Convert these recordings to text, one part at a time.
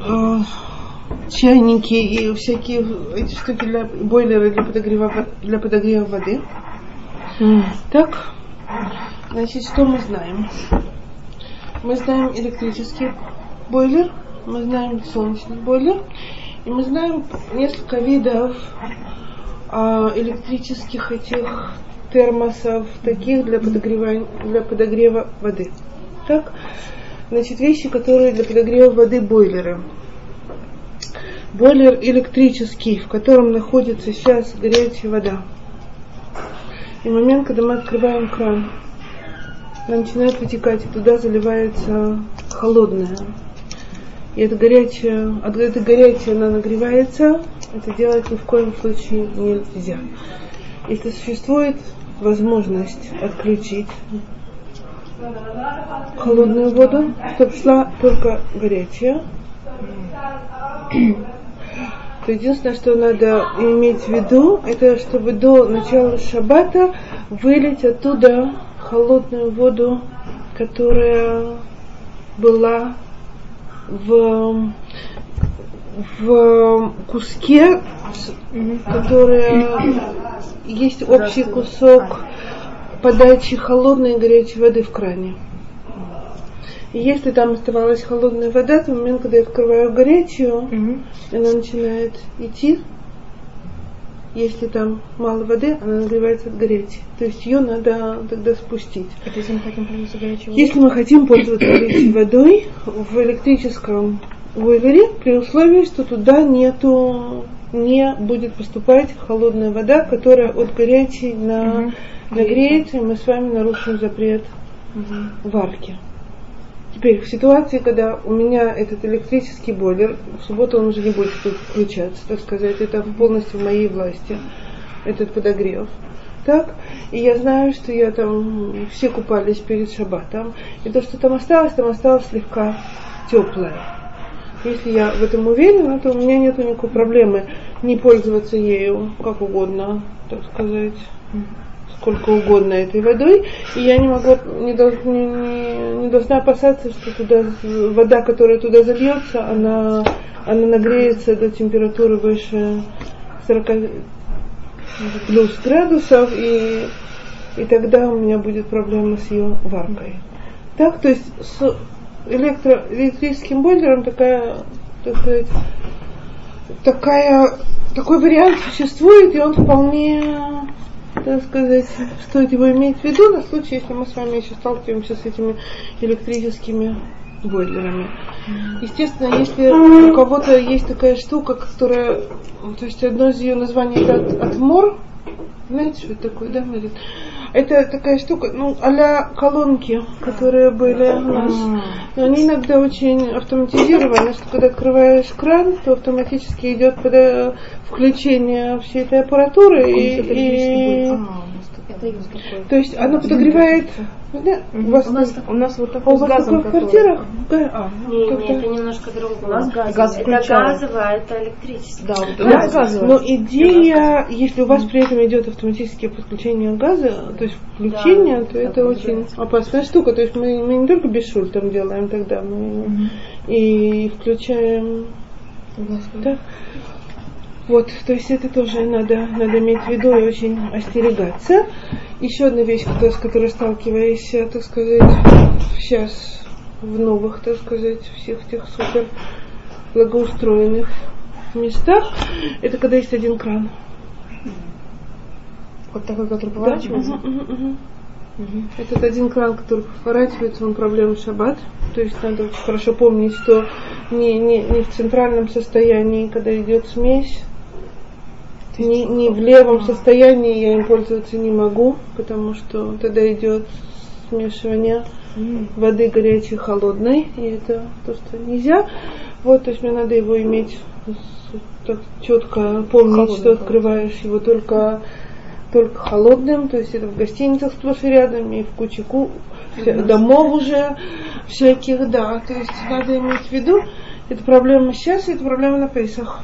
э, чайники и всякие эти штуки для бойлеры для подогрева, для подогрева воды. Mm. Так, значит, что мы знаем? Мы знаем электрический бойлер, мы знаем солнечный бойлер, и мы знаем несколько видов а, электрических этих термосов, таких для подогрева, для подогрева воды. Так? Значит, вещи, которые для подогрева воды бойлеры. Бойлер электрический, в котором находится сейчас горячая вода. И момент, когда мы открываем кран, она начинает вытекать, и туда заливается холодная. И это горячее, это горячее она нагревается, это делать ни в коем случае нельзя. Если существует возможность отключить холодную воду, чтобы шла только горячая, то единственное, что надо иметь в виду, это чтобы до начала шаббата вылить оттуда холодную воду, которая была в, в куске, которая есть общий кусок подачи холодной и горячей воды в кране. И если там оставалась холодная вода, то в момент, когда я открываю горячую, угу. она начинает идти. Если там мало воды, она нагревается от горячей. То есть ее надо тогда спустить. Это если мы хотим пользоваться горячей водой? Если мы хотим пользоваться горячей водой в электрическом бойлере, при условии, что туда нету, не будет поступать холодная вода, которая от горячей на угу нагреется, и мы с вами нарушим запрет угу. варки. Теперь, в ситуации, когда у меня этот электрический бойлер, в субботу он уже не будет включаться, так сказать, это полностью в моей власти, этот подогрев. Так, и я знаю, что я там, все купались перед шаббатом, и то, что там осталось, там осталось слегка теплое. Если я в этом уверена, то у меня нет никакой проблемы не пользоваться ею как угодно, так сказать сколько угодно этой водой, и я не могу, не, не, не должна опасаться, что туда вода, которая туда зальется, она, она нагреется до температуры выше 40 плюс градусов, и, и тогда у меня будет проблема с ее варкой. Так, то есть с электро, электрическим бойлером такая, так сказать, такая, такой вариант существует, и он вполне так сказать, стоит его иметь в виду на случай, если мы с вами еще сталкиваемся с этими электрическими бойлерами. Естественно, если у кого-то есть такая штука, которая, то есть одно из ее названий это отмор, знаете, что это такое, да? Это такая штука, ну, а колонки, которые были у нас. Но они иногда очень автоматизированы, что когда открываешь кран, то автоматически идет включение всей этой аппаратуры. И, и... А, то есть оно подогревает да, у, вас, у, нас, у нас вот такой у вас газом, в квартирах? А, не, не, это немножко другое. У нас газ. Газ это газовое, а это электрическое. Да, вот да, газовое. Но идея, если у вас при этом идет автоматическое подключение газа, то есть включение, да, то это, это очень опасная штука. То есть мы, мы не только без шуль там делаем тогда, мы угу. и включаем. Да? Вот, то есть это тоже надо, надо иметь в виду и очень остерегаться. Еще одна вещь, с которой сталкиваюсь, так сказать, сейчас в новых, так сказать, всех тех супер благоустроенных местах, это когда есть один кран. Вот такой, который поворачивается? Да? Угу, угу, угу. Этот один кран, который поворачивается, он проблема шаббат. То есть надо очень хорошо помнить, что не, не, не в центральном состоянии, когда идет смесь, не, не в левом состоянии я им пользоваться не могу, потому что тогда идет смешивание воды горячей и холодной, и это то, что нельзя. Вот, то есть мне надо его иметь так четко помнить, Холодный, что открываешь его только только холодным, то есть это в гостиницах сплошь и рядом, и в куче ку- домов уже всяких, да, то есть надо иметь в виду, это проблема сейчас, и это проблема на Пейсах.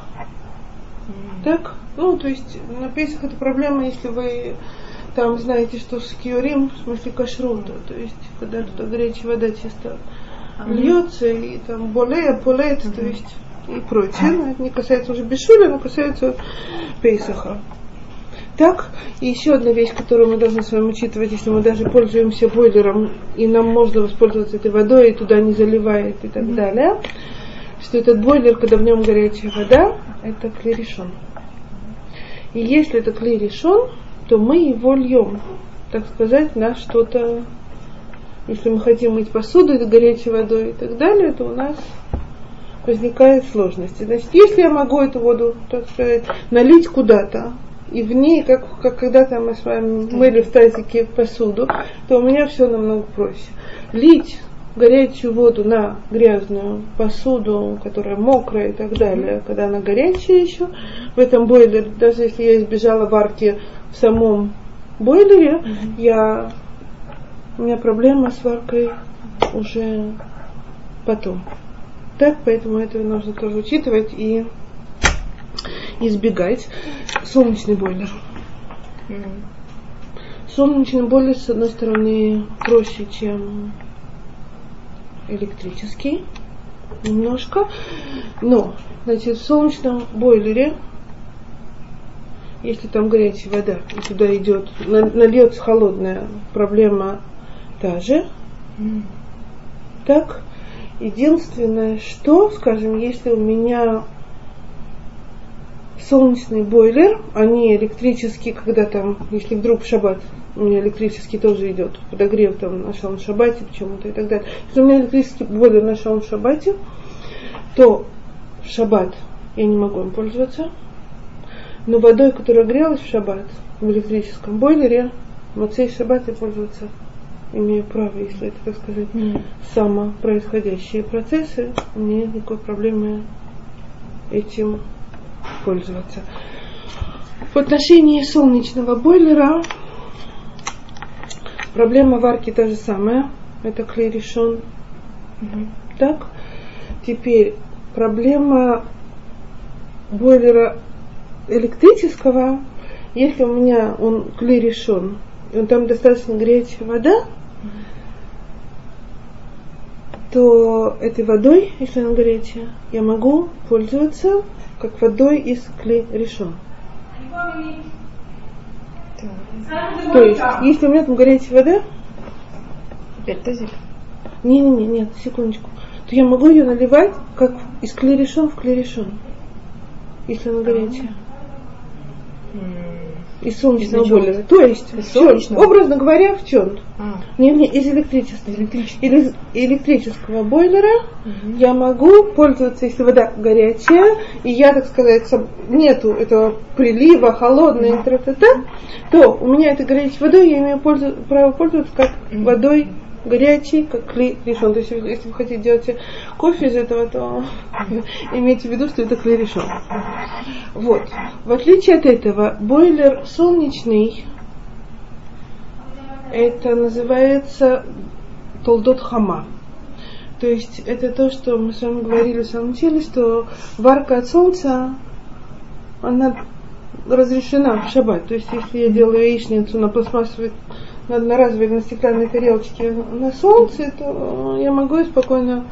Так? Ну, то есть на Песах это проблема, если вы там знаете, что с киорим, в смысле кашрута, то есть когда туда горячая вода чисто льется и там более, полет, то есть и прочее. Но это не касается уже Бешуля, но касается Пейсаха. Так, и еще одна вещь, которую мы должны с вами учитывать, если мы даже пользуемся бойлером, и нам можно воспользоваться этой водой, и туда не заливает и так далее, что этот бойлер, когда в нем горячая вода, это клей И если это клей то мы его льем, так сказать, на что-то, если мы хотим мыть посуду это горячей водой и так далее, то у нас возникают сложности. Значит, если я могу эту воду, так сказать, налить куда-то, и в ней, как, как когда-то мы с вами мыли в тазике посуду, то у меня все намного проще. Лить горячую воду на грязную посуду, которая мокрая и так далее, когда она горячая еще, в этом бойлере, даже если я избежала варки в самом бойлере, mm-hmm. я, у меня проблема с варкой уже потом. Так, поэтому это нужно тоже учитывать и избегать. Солнечный бойлер. Mm-hmm. Солнечный бойлер, с одной стороны, проще, чем электрический немножко. Но, значит, в солнечном бойлере, если там горячая вода, и туда идет, нальется холодная, проблема та же. Так, единственное, что, скажем, если у меня солнечный бойлер, а не электрический, когда там, если вдруг шаббат у меня электрический тоже идет, подогрев там на шабате почему-то и так далее. Если у меня электрический бойлер на шабате, то в шаббат я не могу им пользоваться. Но водой, которая грелась в шаббат, в электрическом бойлере, в цей шаббат я пользоваться имею право, если это, так сказать, mm. самопроисходящие процессы, у меня нет никакой проблемы этим пользоваться. В отношении солнечного бойлера проблема варки та же самая. Это клей решен. Угу. Так. Теперь проблема бойлера электрического, если у меня он клей решен, и он там достаточно горячая вода, то этой водой, если она горячая, я могу пользоваться как водой из клей решен. То есть, если у меня там горячая вода, опять тазик. Не, не, не, нет, секундочку. То я могу ее наливать как из клерешон в клерешон, если она горячая из солнечного бойлера. То есть, из чем, образно говоря, в чем? А. Не, не, из электрического. Электрического. Из электрического бойлера угу. я могу пользоваться, если вода горячая, и я, так сказать, нету этого прилива, холодной, угу. то у меня этой горячей водой я имею пользу, право пользоваться как угу. водой горячий, как решен. То есть, если вы хотите делать кофе из этого, то имейте в виду, что это клей решен. Вот. В отличие от этого, бойлер солнечный, это называется толдот хама. То есть это то, что мы с вами говорили в самом начале, что варка от солнца, она разрешена в шаббат. То есть если я делаю яичницу на пластмассовой на одноразовой на стеклянной тарелочке на солнце, то я могу ее спокойно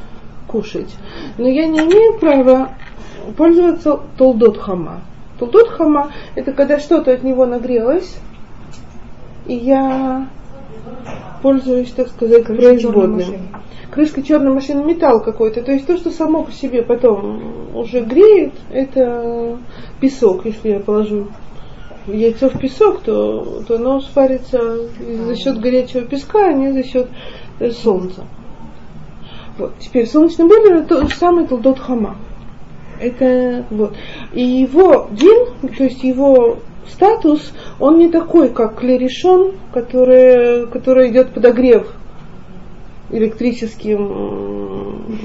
кушать. Но я не имею права пользоваться толдот хама. Толдот хама – это когда что-то от него нагрелось, и я пользуюсь, так сказать, производным. Крышка черной машины металл какой-то. То есть то, что само по себе потом уже греет, это песок, если я положу яйцо в песок, то, то оно сварится за счет горячего песка, а не за счет э, солнца. Вот. Теперь солнечный бойлер это тот самый толдот хама. Это вот. И его дин, то есть его статус, он не такой, как клерешон, который, который идет подогрев электрическим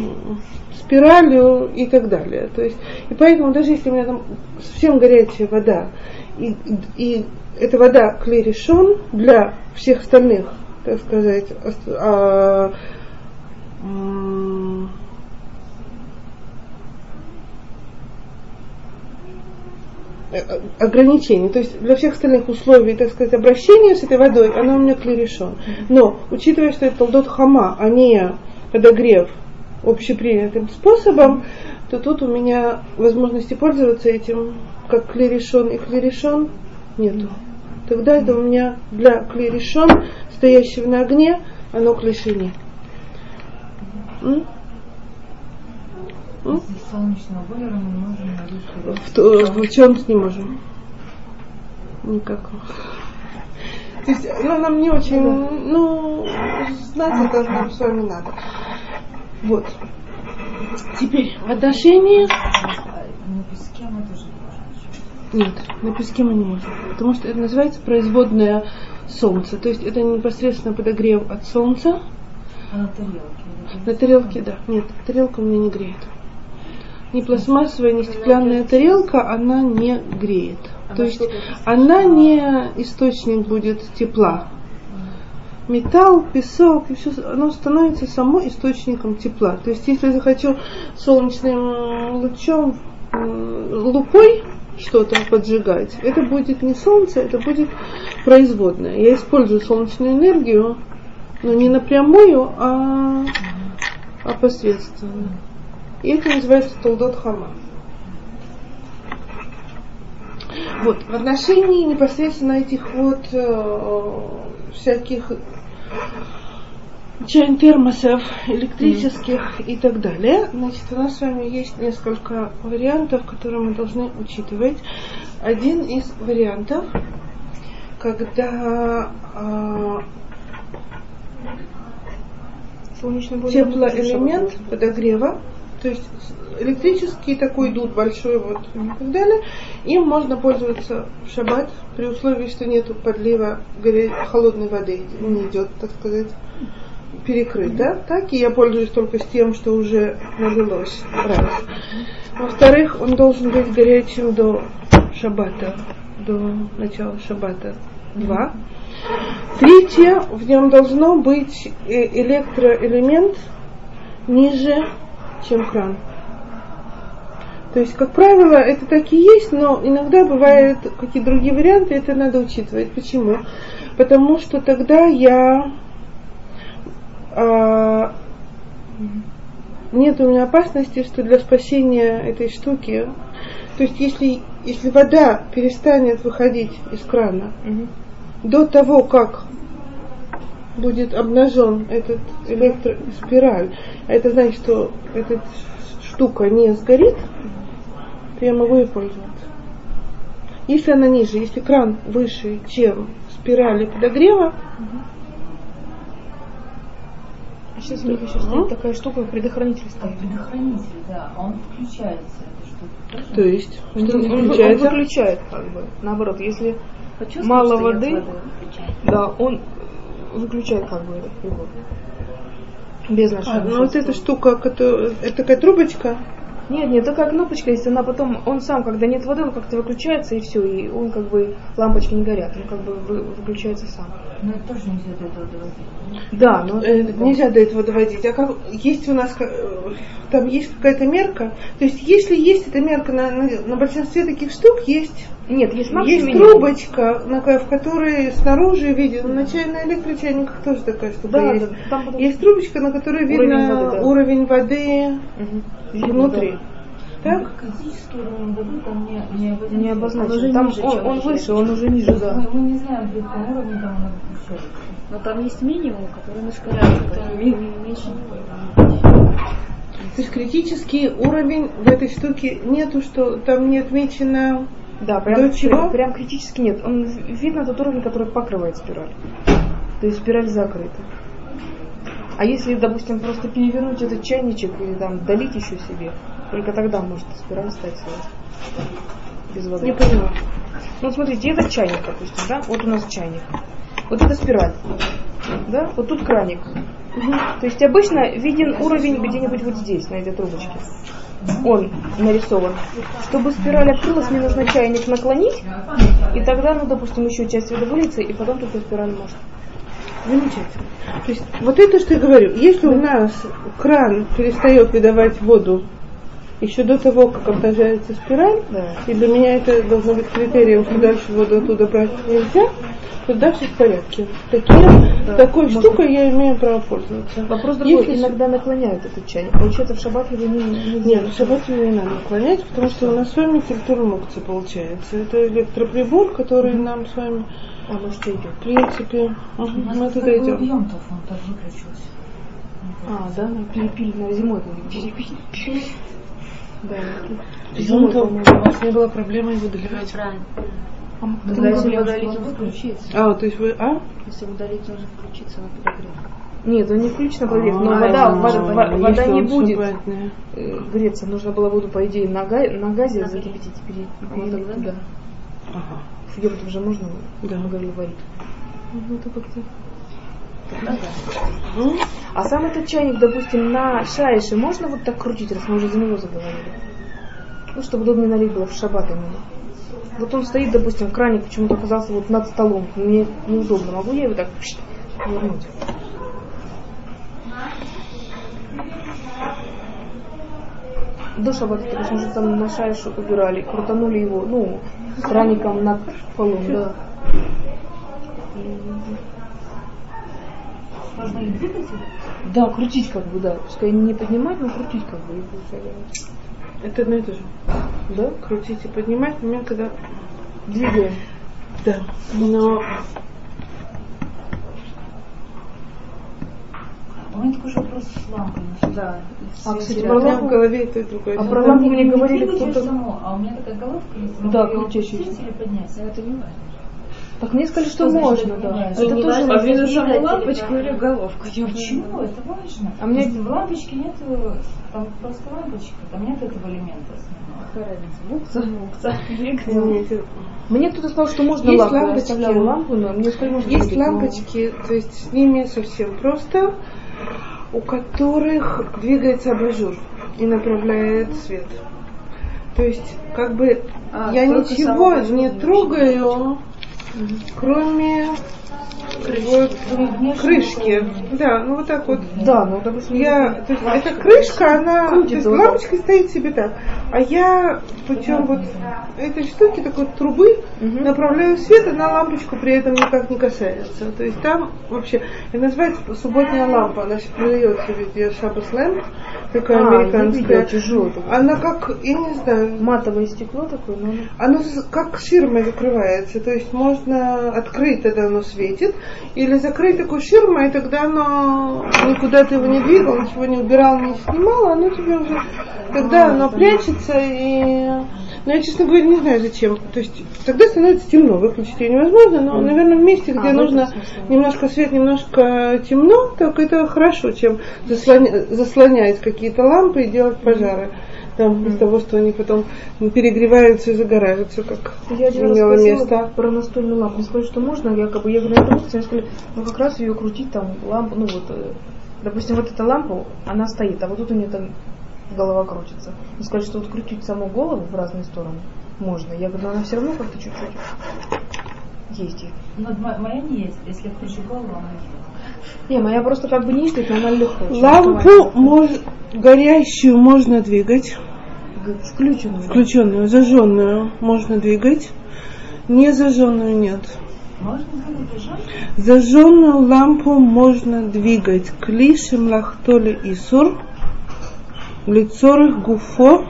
спиралью и так далее. То есть, и поэтому даже если у меня там совсем горячая вода, и, и эта вода клерешон для всех остальных, так сказать, а, ограничений, то есть для всех остальных условий, так сказать, обращения с этой водой, она у меня клерешон. Но, учитывая, что это толдот хама, а не подогрев общепринятым способом, то тут у меня возможности пользоваться этим, как клерешон и клерешон, нету. Тогда это у меня для клерешон, стоящего на огне, оно к лишине. Солнечного бойлера мы можем в, в чем не можем? Никакого. То есть, ну, нам не очень, ну, знать это нам с вами надо. Вот. Теперь в отношении... На песке мы тоже Нет, на песке мы не можем. Потому что это называется производное солнце. То есть это непосредственно подогрев от солнца. А на тарелке? На тарелке, да. Нет, тарелка у меня не греет. Ни пластмассовая, ни стеклянная тарелка, она не греет. То есть она не источник будет тепла. Металл, песок, и все, оно становится само источником тепла. То есть если я захочу солнечным лучом, лупой что-то поджигать, это будет не солнце, это будет производное. Я использую солнечную энергию, но не напрямую, а, а посредственно. И это называется толдот хама. Вот, в отношении непосредственно этих вот э, всяких чайн термосов электрических mm. и так далее. Значит, у нас с вами есть несколько вариантов, которые мы должны учитывать. Один из вариантов, когда э, теплоэлемент подогрева то есть электрический такой дуд большой вот и так далее. Им можно пользоваться в шаббат при условии, что нет подлива холодной воды, не идет, так сказать, перекрыт, да? Так и я пользуюсь только с тем, что уже налилось. Раз. Во-вторых, он должен быть горячим до шаббата, до начала шаббата. Два. Третье, в нем должно быть электроэлемент ниже чем кран. То есть, как правило, это так и есть, но иногда бывают какие-то другие варианты, это надо учитывать. Почему? Потому что тогда я а, нет у меня опасности, что для спасения этой штуки, то есть если, если вода перестанет выходить из крана угу. до того, как будет обнажен этот электроспираль, это значит, что эта штука не сгорит, то я могу ей пользоваться. Если она ниже, если кран выше, чем спирали подогрева, а сейчас у них еще стоит такая штука, предохранитель стоит. Предохранитель, да, а он включается. То есть, что он, он, он выключает, как бы. Наоборот, если мало воды, да, он выключает как бы прибор. Без нашего. А, ну вот эта штука, которая, это такая трубочка. Нет, нет, такая кнопочка есть, она потом, он сам, когда нет воды, он как-то выключается и все, и он как бы, лампочки не горят, он как бы выключается сам. Но это тоже нельзя до этого доводить. Да, но э, нельзя до этого доводить. А как, есть у нас, там есть какая-то мерка, то есть если есть эта мерка на, на, на большинстве таких штук, есть нет, есть Есть трубочка, на, в которой снаружи видно, на чайных электрочайниках тоже такая штука да, есть. Да, там потом... Есть трубочка, на которой видно уровень воды, уровень воды угу. внутри. Да. Так? Критический уровень воды там не, не, не обозначен. Там ниже, он, он выше, он уже ниже, да. Мы, мы не знаем, при каком уровне там он выключается. Но там есть минимум, который на шкале, который меньше. То есть критический уровень в этой штуке нету, что там не отмечено да, прям, До чего? прям критически нет. Он видно тот уровень, который покрывает спираль. То есть спираль закрыта. А если, допустим, просто перевернуть этот чайничек и там долить еще себе, только тогда может спираль стать. Без воды. Не понимаю. Ну, смотрите, это чайник, допустим, да? Вот у нас чайник. Вот это спираль. Да? Вот тут краник. Угу. То есть обычно виден уровень где-нибудь вот здесь, на этой трубочке он нарисован. Чтобы спираль открылась, мне нужно чайник наклонить, и тогда, ну, допустим, еще часть воды выльется, и потом только спираль может. Замечательно. То есть вот это, что я говорю, если да. у нас кран перестает выдавать воду еще до того, как обнажается спираль, да. и для меня это должно быть критерием, что дальше воду оттуда брать нельзя, тогда все в порядке. Такие, да. Такой Может... штукой я имею право пользоваться. Вопрос другой, Если... иногда наклоняют этот чайник. Получается, в шаббат его не, не Нет, в шаббат его не надо наклонять, потому что у нас с вами температура мукция получается. Это электроприбор, который mm-hmm. нам с вами а ну что идет? В принципе, угу, мы туда идем. он так выключился. А, да, мы перепили на зимой. Перепили. Да. Зимой, у вас не было проблемы его доливать? Правильно. А, если удалить, он включится. А, то есть вы, а? Если удалить, он же включится на подогрев. Нет, он не включен на подогрев, но вода, вода, вода не будет э, греться. Нужно было воду, по идее, на, на газе закипятить перед. Да. Ага. Йогурт уже можно? Да. Мы говорили варить. Ну, это как-то... А сам этот чайник, допустим, на шайше можно вот так крутить, раз мы уже за него заговорили? Ну, чтобы удобнее налить было в шаббат именно. Вот он стоит, допустим, краник почему-то оказался вот над столом. Мне неудобно. Могу я его так вернуть? До шаббата, то есть, может, там на шайшу убирали, крутанули его, ну, краником над полом, да. Можно и двигать Да, крутить как бы, да. Пускай не поднимать, но крутить как бы. Это одно и то же. Да? Крутить и поднимать момент, когда двигаем. Да. Но У меня такой же вопрос с лампами. Да. А, кстати, про лампу в голове это другое. А про лампу мне говорили кто-то... А у меня такая головка есть. Да, крутящаяся. или поднять, но это не важно. Так мне сказали, что, что можно, да. Это не тоже важно, видно саму лампочку или головку. Почему? Это важно. А мне в лампочке нет, там просто лампочка, там нет этого элемента мне кто-то сказал, что можно есть лампу. лампочки, лампу, но мне сказали, можно Есть лампочки, то есть с ними совсем просто у которых двигается абажур и направляет свет. То есть, как бы а, я ничего не трогаю, кроме крышки. Да, ну вот так вот. Да, ну допустим. Я, то есть эта крышка, она, то есть лампочка стоит себе так, а я путем вот этой штуки, такой трубы, угу. направляю свет, она лампочку при этом никак не касается. То есть там вообще, и называется субботняя лампа, она продается везде, Шабас Лэмп, такая а, американская. Тяжелая, она как, я не знаю. Матовое стекло такое, но оно как ширмой закрывается, то есть можно открыть, тогда оно светит, или закрыть такой ширмой, и тогда оно никуда ты его не двигал, ничего не убирал, не снимал, оно тебе уже, тогда оно прячется и но я, честно говоря, не знаю зачем. То есть тогда становится темно, выключить ее невозможно, но, наверное, в месте, где а, нужно немножко свет, немножко темно, так это хорошо, чем заслоня... заслонять какие-то лампы и делать пожары. Там mm из того, что они потом перегреваются и загораются, как я имело место. про настольную лампу. Мне сказали, что можно, якобы я говорю, это мне сказали, ну как раз ее крутить там лампу, ну вот, э, допустим, вот эта лампа, она стоит, а вот тут у нее там голова крутится. И сказали, что вот крутить саму голову в разные стороны можно. Я говорю, но она все равно как-то чуть-чуть ездит. Ну, моя не есть. Если я кручу голову, она ездит. Не, моя просто как бы не ездит, но она легкая. Лампу мож... горящую можно двигать. Включенную. Включенную, зажженную можно двигать. Не зажженную нет. Можно Зажженную лампу можно двигать. Клишем лахтоли и сур лицорых гуфо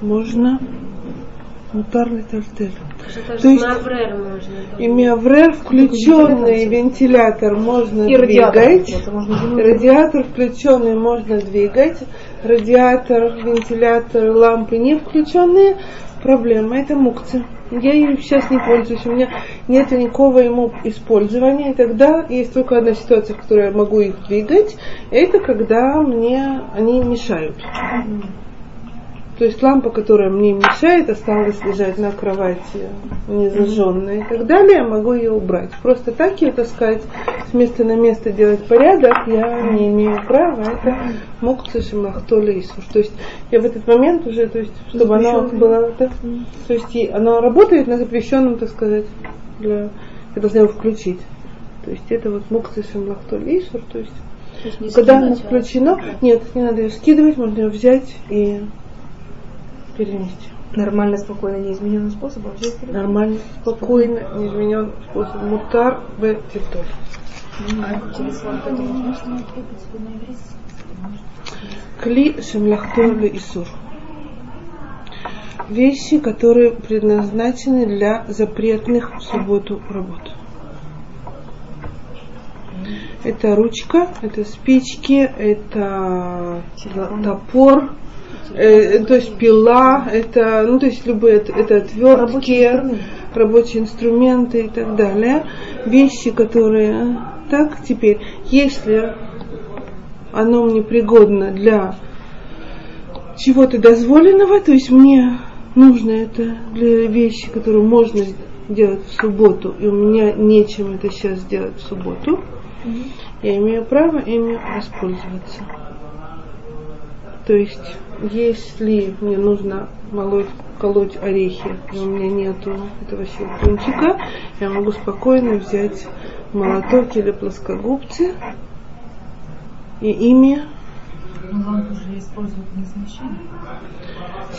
можно мутар литальтель. То есть и миаврер включенный вентилятор можно и двигать. Радиатор, можно радиатор включенный можно двигать. Радиатор, вентилятор, лампы не включенные. Проблема это мукция. Я им сейчас не пользуюсь, у меня нет никакого ему использования. И тогда есть только одна ситуация, в которой я могу их двигать. Это когда мне они мешают. То есть лампа, которая мне мешает, осталась лежать на кровати незажженная и так далее, я могу ее убрать. Просто так ее таскать с места на место делать порядок я не имею права. Это Исуш. То есть я в этот момент уже, то есть, чтобы она была, да, то есть она работает на запрещенном, так сказать, для, я должна его включить. То есть это вот мукца шимахтоли Исуш, то есть Когда она включена, нет, не надо ее скидывать, можно ее взять и перенести. Нормально, спокойно, неизмененным способом взять Нормально, спокойно, неизмененным способом. Мутар в титуль. Кли шемляхтор Исур. Вещи, которые предназначены для запретных в субботу работ. Это ручка, это спички, это топор, э, то есть пила, это, ну, то есть любые, это, отвертки, рабочие инструменты и так далее. Вещи, которые... Так, теперь, если оно мне пригодно для чего-то дозволенного, то есть мне нужно это для вещи, которые можно делать в субботу, и у меня нечем это сейчас сделать в субботу, mm-hmm. я имею право ими воспользоваться. То есть, если мне нужно молоть, колоть орехи, и у меня нету этого щелкунчика, я могу спокойно взять молоток или плоскогубцы и ими но лампу же используют по назначению.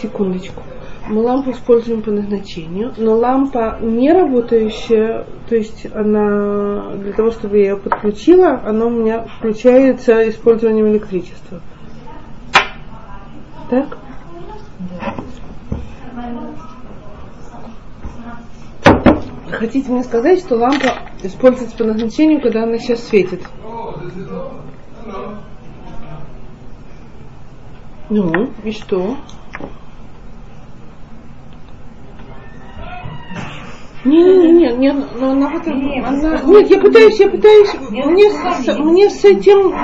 Секундочку. Мы лампу используем по назначению, но лампа не работающая, то есть она для того, чтобы я ее подключила, она у меня включается использованием электричества. Так? Хотите мне сказать, что лампа используется по назначению, когда она сейчас светит? Ну, и что? Не, не, не, не, но она, нет, она, нет, я пытаюсь, я пытаюсь, мне, с, мне с этим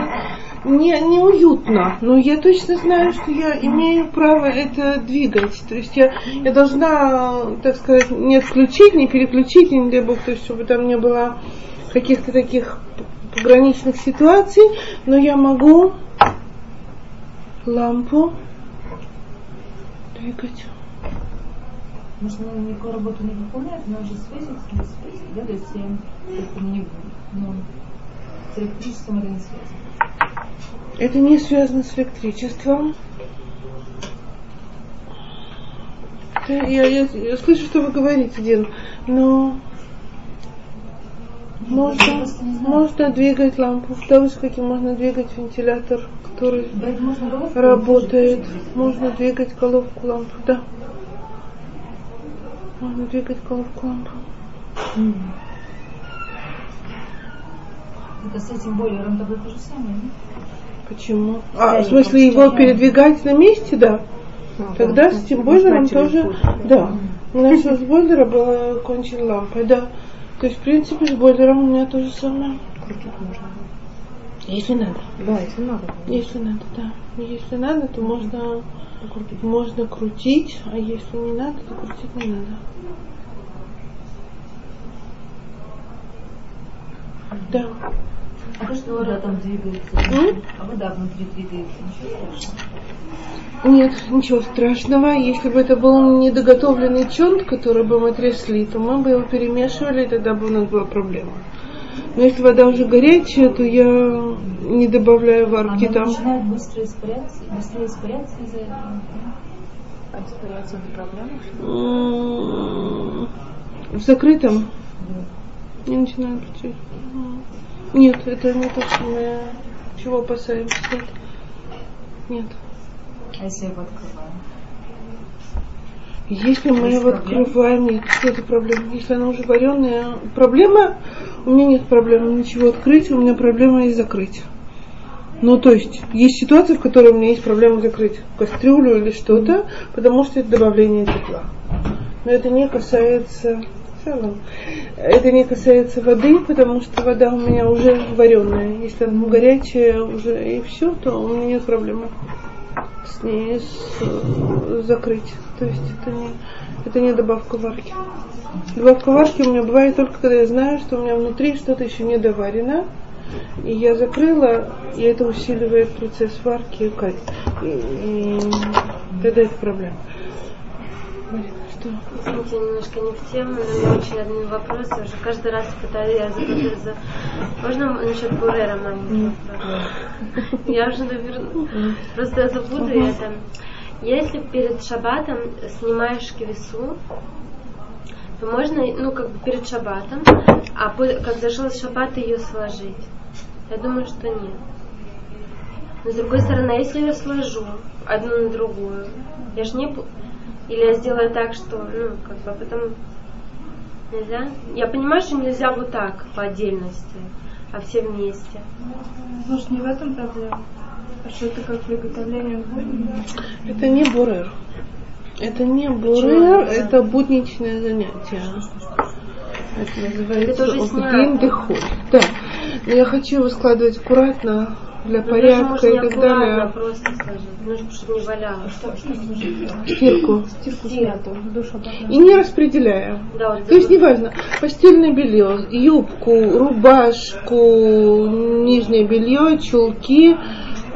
не, неуютно, но я точно знаю, что я имею право это двигать. То есть я, я должна, так сказать, не отключить, не переключить, не дай бог, то есть чтобы там не было каких-то таких пограничных ситуаций, но я могу лампу двигать. Может, она никакую работу не выполняет, но уже светит, не светит, да, то есть не, ну, с электричеством это не связано. Это не связано с электричеством. Я, я, я слышу, что вы говорите, Дин, но можно, можно двигать лампу. С каким можно двигать вентилятор, который работает. Можно двигать головку лампы, да. Можно двигать головку лампы. Это с этим бойлером тогда то же самое, Почему? А, в смысле его передвигать на месте, да? А, Тогда да, с этим бойлером тоже, да. У нас с бойлера была кончена лампа, да. То есть, в принципе, с бойлером у меня то же самое. Крутить можно. Если надо. Да, если надо. Если надо, да. Если надо, то можно крутить. можно крутить, а если не надо, то крутить не надо. Да. А то, что вода там двигается, М? а вода внутри двигается? Нет, ничего страшного. Если бы это был недоготовленный чонт, который бы мы трясли, то мы бы его перемешивали, и тогда бы у нас была проблема. Но если вода уже горячая, то я не добавляю варки Она там. начинает быстро испаряться, быстрее испаряться из-за этого. А испаряться это проблема? В закрытом? Да. Не начинаю кричать. Нет, это не то, что мы чего опасаемся. Нет. А если его открываем? Если мы его открываем, нет, это проблема? Если она уже вареная, проблема, у меня нет проблемы ничего открыть, у меня проблема есть закрыть. Ну, то есть, есть ситуация, в которой у меня есть проблема закрыть кастрюлю или что-то, потому что это добавление тепла. Но это не касается целом. Это не касается воды, потому что вода у меня уже вареная. Если она горячая уже и все, то у меня нет проблемы с ней с, закрыть. То есть это не, это не добавка варки. Добавка варки у меня бывает только, когда я знаю, что у меня внутри что-то еще не доварено. И я закрыла, и это усиливает процесс варки и, и, и тогда это проблема. Что? Извините, немножко не в тему, но мне очень один вопрос. Я уже каждый раз пытаюсь, я за, за... Можно насчет Бурера маленький? Я уже, наверное, просто я забуду это. Если перед шабатом снимаешь кивису, то можно, ну, как бы перед шабатом, а как зашел шаббат, ее сложить. Я думаю, что нет. Но с другой стороны, если я сложу одну на другую, я же не... Или я сделаю так, что, ну, как бы, а потом нельзя. Я понимаю, что нельзя вот так, по отдельности, а все вместе. Может, не в этом проблема? А что это как приготовление к Это не бурер. Это не бурер, это будничное занятие. Это называется Огдим Дехоль. Да. Но я хочу его складывать аккуратно, для ну, порядка и так далее. просто сложить, чтобы не валялось. Стирку. Стирку сняту. И не распределяя. Да, вот То есть неважно, постельное белье, юбку, рубашку, нижнее белье, чулки,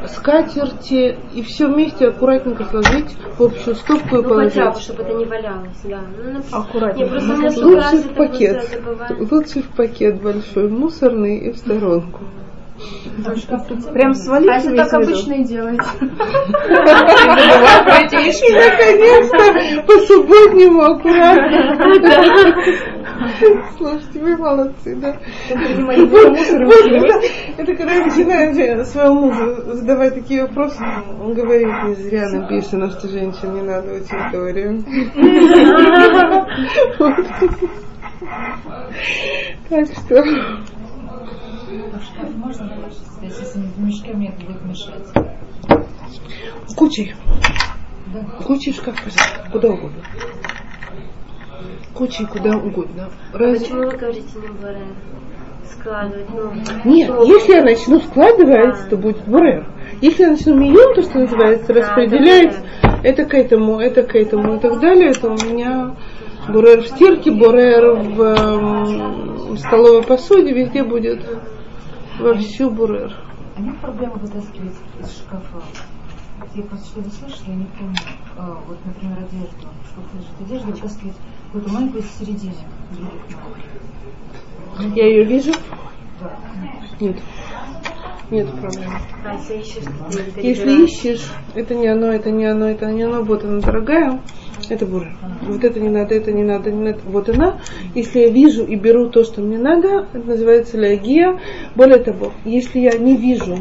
скатерти и все вместе аккуратненько сложить в общую стопку и ну, положить. Хотя бы, чтобы это не валялось, да. Ну, Аккуратненько. Лучше в пакет. Лучше в пакет большой, мусорный и в сторонку. Прям свалить А это так обычно и делаете. И наконец-то по-субботнему аккуратно. Слушайте, вы молодцы, да? Это когда я начинаю своему мужу задавать такие вопросы, он говорит, не зря написано, что женщин не надо учить теорию. Так что... Можно если в мешке мне это будет мешать? Кучей. Да. Кучей в шкаф, пожалуйста, куда угодно. Кучей куда угодно. Раз... Почему вы говорите не бурер? Складывать, ну, Нет, что? если я начну складывать, а. то будет бурер. Если я начну миллион, то, что называется, распределять, да, это к этому, это к этому и так далее, то у меня бурер в стирке, бурер в, э, в столовой посуде, везде будет во всю бурер. А нет проблемы вытаскивать из шкафа? Я просто что-то слышала, я не помню. А, вот, например, одежду. Шкаф лежит одежда, вытаскивать какую-то маленькую из середины. Я ее вижу? Да. Нет. Нет проблем. А если ищешь, если ищешь, это не оно, это не оно, это не оно, вот она дорогая, это бура. Вот это не надо, это не надо, не надо. Вот она. Если я вижу и беру то, что мне надо, это называется лягия. Более того, если я не вижу,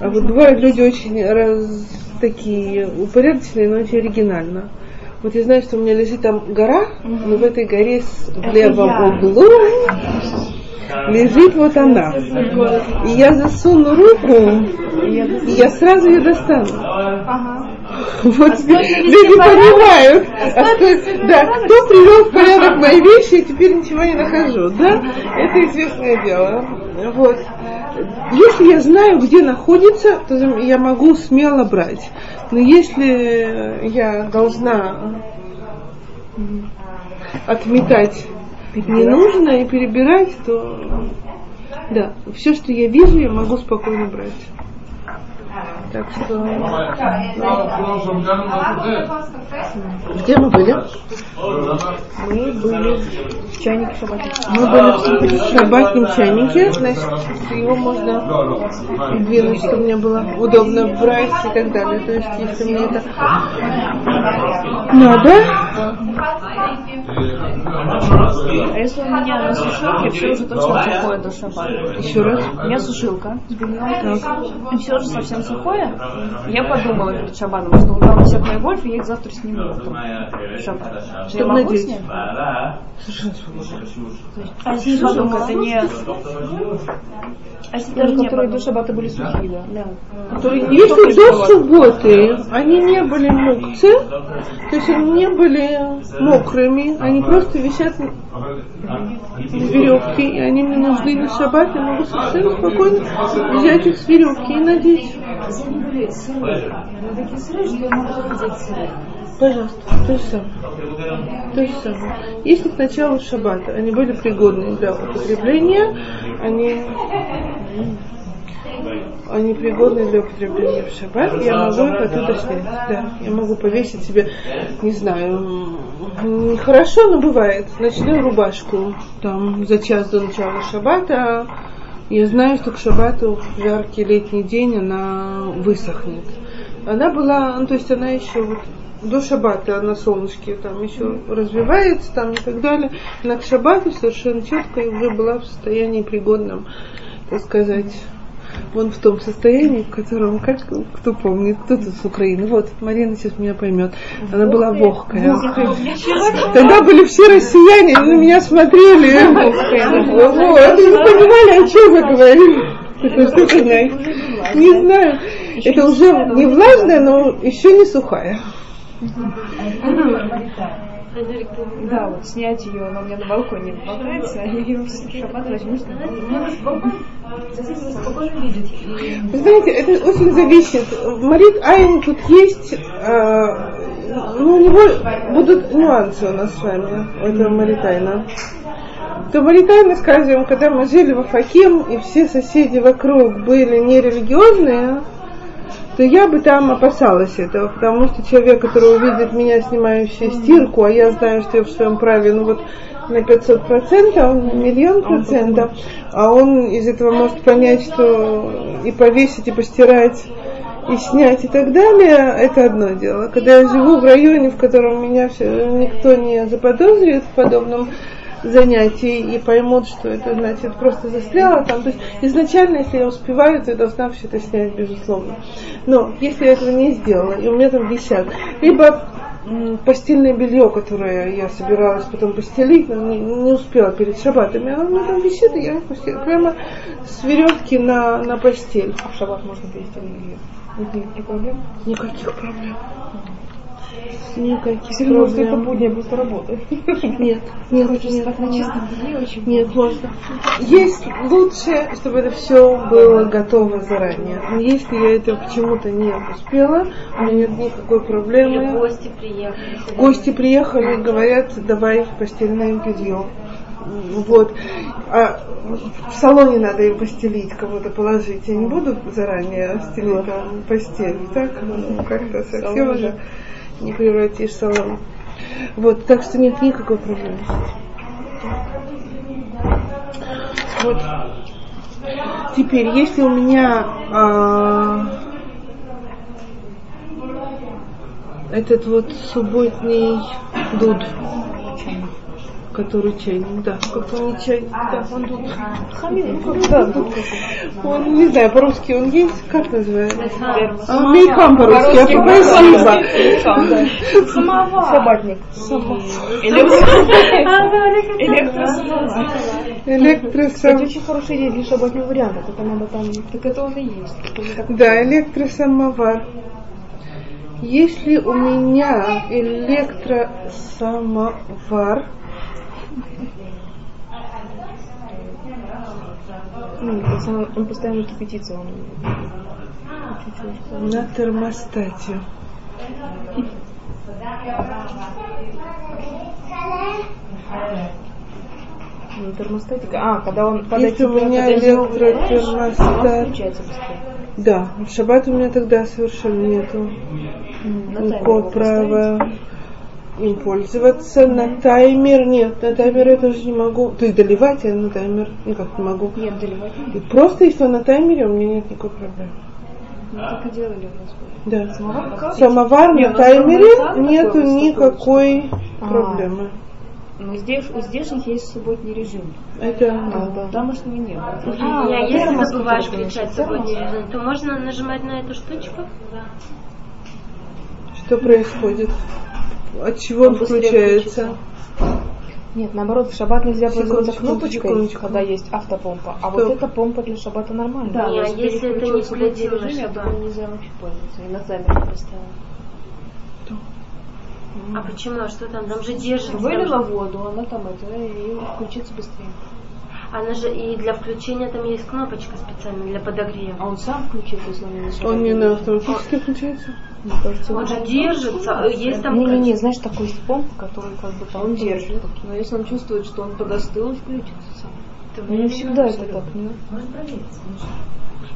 а вот бывают люди очень раз, такие упорядоченные, но очень оригинально. Вот я знаю, что у меня лежит там гора, но в этой горе в левом углу лежит вот она. И я засуну руку, и я сразу ее достану. Ага. Вот а люди понимают, а кто, да, кто привел в порядок мои вещи, и теперь ничего не нахожу, да? Это известное дело. Вот. Если я знаю, где находится, то я могу смело брать. Но если я должна отметать не нужно и перебирать, то да, все, что я вижу, я могу спокойно брать. Так что... Где мы были? Мы были в чайнике шабатном. Мы были в шабатном чайнике, значит, его можно двинуть, чтобы мне было удобно брать и так далее. То есть, если мне это надо, а если у меня на сушилке все уже точно сухое до шабата? Еще раз. У меня сушилка с бельем. И все уже совсем сухое. Я подумала перед шабаном, что у меня все мои гольфы, я их завтра сниму. Шаббат. Что я могу снять? Совершенно А если сушилка, это не... А если даже которые до шаббата были сухие, да? да. Которые не если до субботы они не были мокцы, то есть они не были мокрыми, они просто висят с веревки, и они мне нужны на шаббат, я могу совершенно спокойно взять их с веревки и надеть. Пожалуйста, то же самое. То же самое. Если к началу шаббата они были пригодны для употребления, они они пригодны для употребления в шаббат, я могу их оттуда снять. Да, я могу повесить себе, не знаю, хорошо, но бывает, ночную рубашку там за час до начала шаббата, я знаю, что к шаббату в жаркий летний день она высохнет. Она была, ну, то есть она еще вот до шаббата на солнышке там еще развивается там и так далее. Она к шаббату совершенно четко и уже была в состоянии пригодном, так сказать, вон в том состоянии, в котором, как кто помнит, кто тут с Украины. Вот, Марина сейчас меня поймет. Она была вогкая. Тогда были все россияне, на меня смотрели. Вот, и не понимали, о чем я говорю. Что понять? Не знаю. Это уже не влажная, но еще не сухая. Да, вот снять ее, она у меня на балконе болтается, и ее в шаббат видеть. Вы знаете, это очень зависит. Марит Айн тут есть, э, ну, у него будут нюансы у нас с вами, у этого Маритайна. То Маритайна, скажем, когда мы жили в Афаким, и все соседи вокруг были нерелигиозные, то я бы там опасалась этого, потому что человек, который увидит меня, снимающий стирку, а я знаю, что я в своем праве, ну вот на 500 процентов, на миллион процентов, а он из этого может понять, что и повесить, и постирать, и снять и так далее, это одно дело. Когда я живу в районе, в котором меня все, никто не заподозрит в подобном, занятий и поймут, что это значит просто застряла там. То есть изначально, если я успеваю, то я должна все это снять, безусловно. Но если я этого не сделала, и у меня там висят, либо постельное белье, которое я собиралась потом постелить, но не, не успела перед шабатами, оно у меня там висит, и я постелила прямо с веревки на, на постель. А в шаббат можно перестелить белье? Никаких проблем? Никаких проблем. Никаких Если проблем. что это будня, просто работа. Нет, нет, нет, спать на нет. чистом белье очень Нет, можно. Есть лучше, чтобы это все было готово заранее. Но если я это почему-то не успела, у меня нет никакой Или проблемы. гости приехали. Гости приехали и говорят, давай постельное белье. Вот. А в салоне надо им постелить, кого-то положить. Я не буду заранее стелить там постель. Так, ну, как-то совсем уже не превратишь салон. Вот, так что нет никакой проблемы. Вот. Теперь, если у меня а, этот вот субботний дуд, который чайник, да, как он не чайник, да, он дуд. Хамин, ну Да, дуд. Он, не знаю, по-русски он есть, как называется? А, Мейхам по-русски, а спасибо. Собатник. Электросамовар. Кстати, Электросам... очень хорошая идея для шабатного варианта, только надо там... Так это уже есть. Это Да, электросамовар. Если у меня электросамовар, Ну, он, постоянно кипятится, он чуть-чуть. на термостате. Ну, термостатика. А, когда он когда Если у меня идет, он электротермостат, да, в шаббат у меня тогда совершенно нету права им пользоваться. На таймер нет, на таймер я тоже не могу. То есть доливать я на таймер никак не могу. Нет, доливать. И просто если он на таймере, у меня нет никакой проблемы. Ну, так и делали у нас. Да. Самовар? Самовар на таймере нету никакой А. проблемы. Ну, здесь, у здешних есть субботний режим. Это А у тамошнего нет. А, я если забываешь включать субботний режим, то можно нажимать на эту штучку? что происходит? От чего он Он включается? Нет, наоборот, в шаббат нельзя пользоваться кнопочкой, секундочку. когда есть автопомпа. А Стоп. вот эта помпа для шаббата нормальная. Да, То есть если это не режим, я шаббат. думаю, нельзя вообще пользоваться. И на таймер поставила. А почему? А что там? Там же держится. Вылила воду, она там это, и включится быстрее. Она же и для включения там есть кнопочка специальная для А подогрева. он сам включит, если он не. Он не на автоматически включается? Мне кажется, Он же держится. Есть там Не-не-не, знаешь, такой есть помпа, который как бы там Он держит. Но если он чувствует, что он подостыл, он включится сам. Ну, не всегда это так, нет? Можно проверить.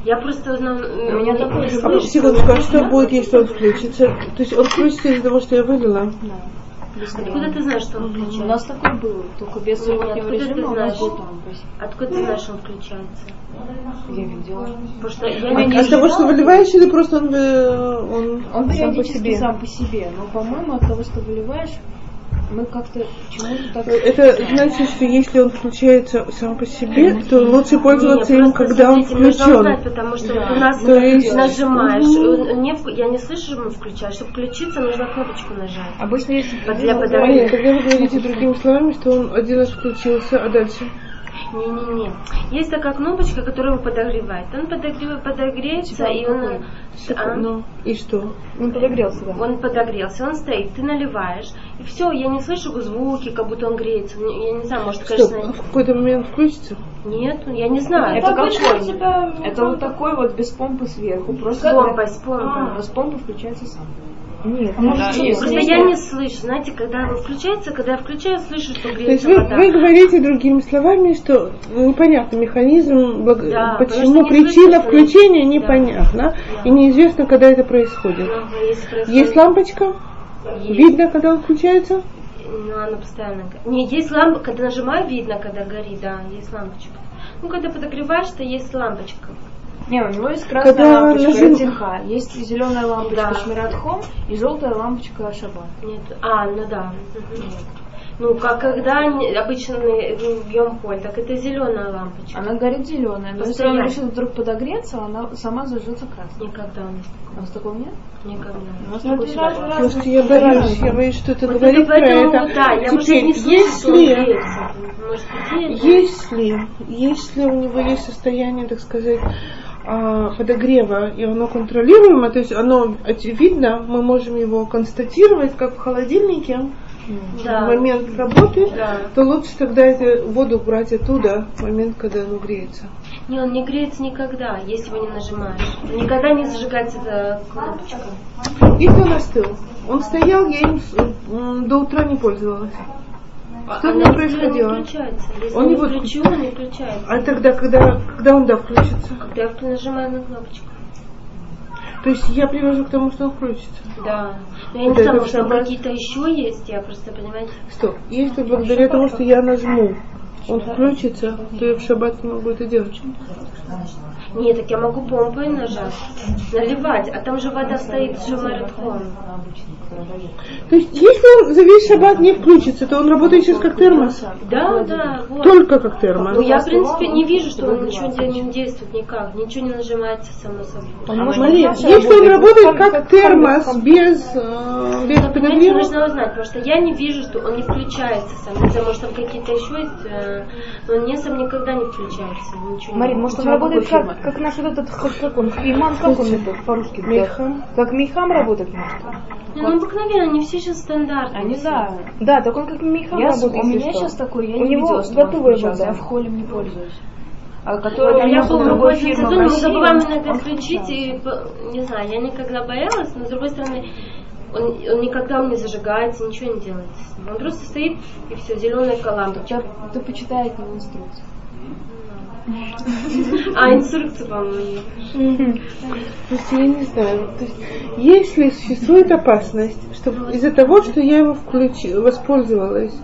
Я просто узнала... У меня такой же А секундочку, а что будет, если он включится? То есть он включится из-за того, что я вылила? Откуда ты знаешь, что он У включается? нас такой был, только без Нет, субботнего откуда ты режима у нас знаешь? был там. Откуда ты знаешь, что он включается? Я видела. Потому что я А не от того, что выливаешь, или просто он, э, он... Он периодически себе? сам по себе, но, по-моему, от того, что выливаешь, мы как-то так... Это значит, что если он включается сам по себе, то лучше пользоваться им, Нет, просто когда он включен. потому что вот у нас То есть- нажимаешь, э, не я не слышу, что мы включаем. Чтобы включиться, нужно кнопочку нажать. Обычно если для подогрева. тогда вы говорите другими словами, что он один раз включился, а дальше? Не-не-не. Есть такая кнопочка, которая его подогревает. Он подогрев, подогреется, и он, а, Ну, и что? Он подогрелся, да. он подогрелся, он стоит, ты наливаешь, и все, я не слышу звуки, как будто он греется. Не- Я не знаю, может, Стоп, конечно, а в какой-то момент включится? нет, я не знаю. Это обычно какой? тебя- Это вот такой вот без помпы сверху. Просто с помпой, с помпой. А, с помпы включается сам. Нет, может, да, нет, Просто нет, я не слышу, знаете, когда он включается, когда я включаю, слышу, что То есть греется вы, вода. вы говорите другими словами, что непонятно механизм, Да, почему причина слышно, включения да. непонятна, и неизвестно, когда это происходит. Ну, если происходит- Есть лампочка? Есть. Видно, когда он включается? Ну, она постоянно... го- Не, есть лампа, когда нажимаю, видно, когда горит, да, есть лампочка. Ну, когда подогреваешь, то есть лампочка. Не, у него есть красная Когда лампочка нажим- РТХ, есть зеленая лампочка Да. Шмират Хом и желтая лампочка Шаббат. Нет. А, ну да. Ну, как когда обычно ну, бьем холь, так это зеленая лампочка. Она горит зеленая, но если Постоянно. он решит вдруг подогреться, она сама зажжется красной. Никогда у нас У нас такого нет? никогда. У нас Ну, такой это всегда раз- раз- Просто я боюсь, я боюсь что-то Вот говорить это про поэтому, это. да, я Теперь, не слышу, что если. Может, если, если у него есть состояние, так сказать, а, подогрева, и оно контролируемо, то есть оно очевидно, мы можем его констатировать, как в холодильнике, Да. в момент работы, Да. то лучше тогда эту воду брать оттуда, в момент, когда оно греется. Не, он не греется никогда, если его не нажимаешь. Никогда не зажигается эта кнопочка. Если он остыл, он стоял, я им до утра не пользовалась. Что Она не происходило? включается. Если Он он не будет включу, он не включается. А тогда, когда, когда он да включится? Когда я нажимаю на кнопочку. То есть я привожу к тому, что он включится. Да. Но я не знаю, может там какие-то еще есть, я просто, понимаете, Стоп. Если благодаря тому, что я нажму, он включится, то я в шаббат не могу это делать. нет, так я могу помпой нажать, наливать, а там же вода стоит шумаратхон. То есть если он за весь шаббат не включится, то он работает сейчас как термос. Да, да, вот. Только как термос. Ну, я, в принципе, не вижу, что он ничего не действует никак, ничего не нажимается само собой. Смотри, если он работает как термос, без, э, без подогрева, нужно узнать, потому что я не вижу, что он не включается сам. Знаю, может там какие-то еще есть, э, но он не сам никогда не включается. Ничего Марин, не может он работает как, как наш вот этот, как, он, имам, как он это по-русски? да? Мейхам. Как Мейхам работает, может? Ну обыкновенно, они все сейчас стандартные. Они, все. да. Да, так он как Мейхам Я, работает. у меня что. сейчас такой, я У не него видела, что он включался, вода. я в холле не пользуюсь. А Вот, который а у меня я был другой фирмы в сезоне, мы забываем он- иногда он включить, и, по- не знаю, я никогда боялась, но с другой стороны, он, он никогда у меня зажигается, ничего не делается ним. Он просто стоит, и все, зеленая. Ты, ты почитай от него инструкцию. А, инструкция, по-моему, есть. Просто я не знаю. То есть, если существует опасность, что из-за того, что я его включи, воспользовалась,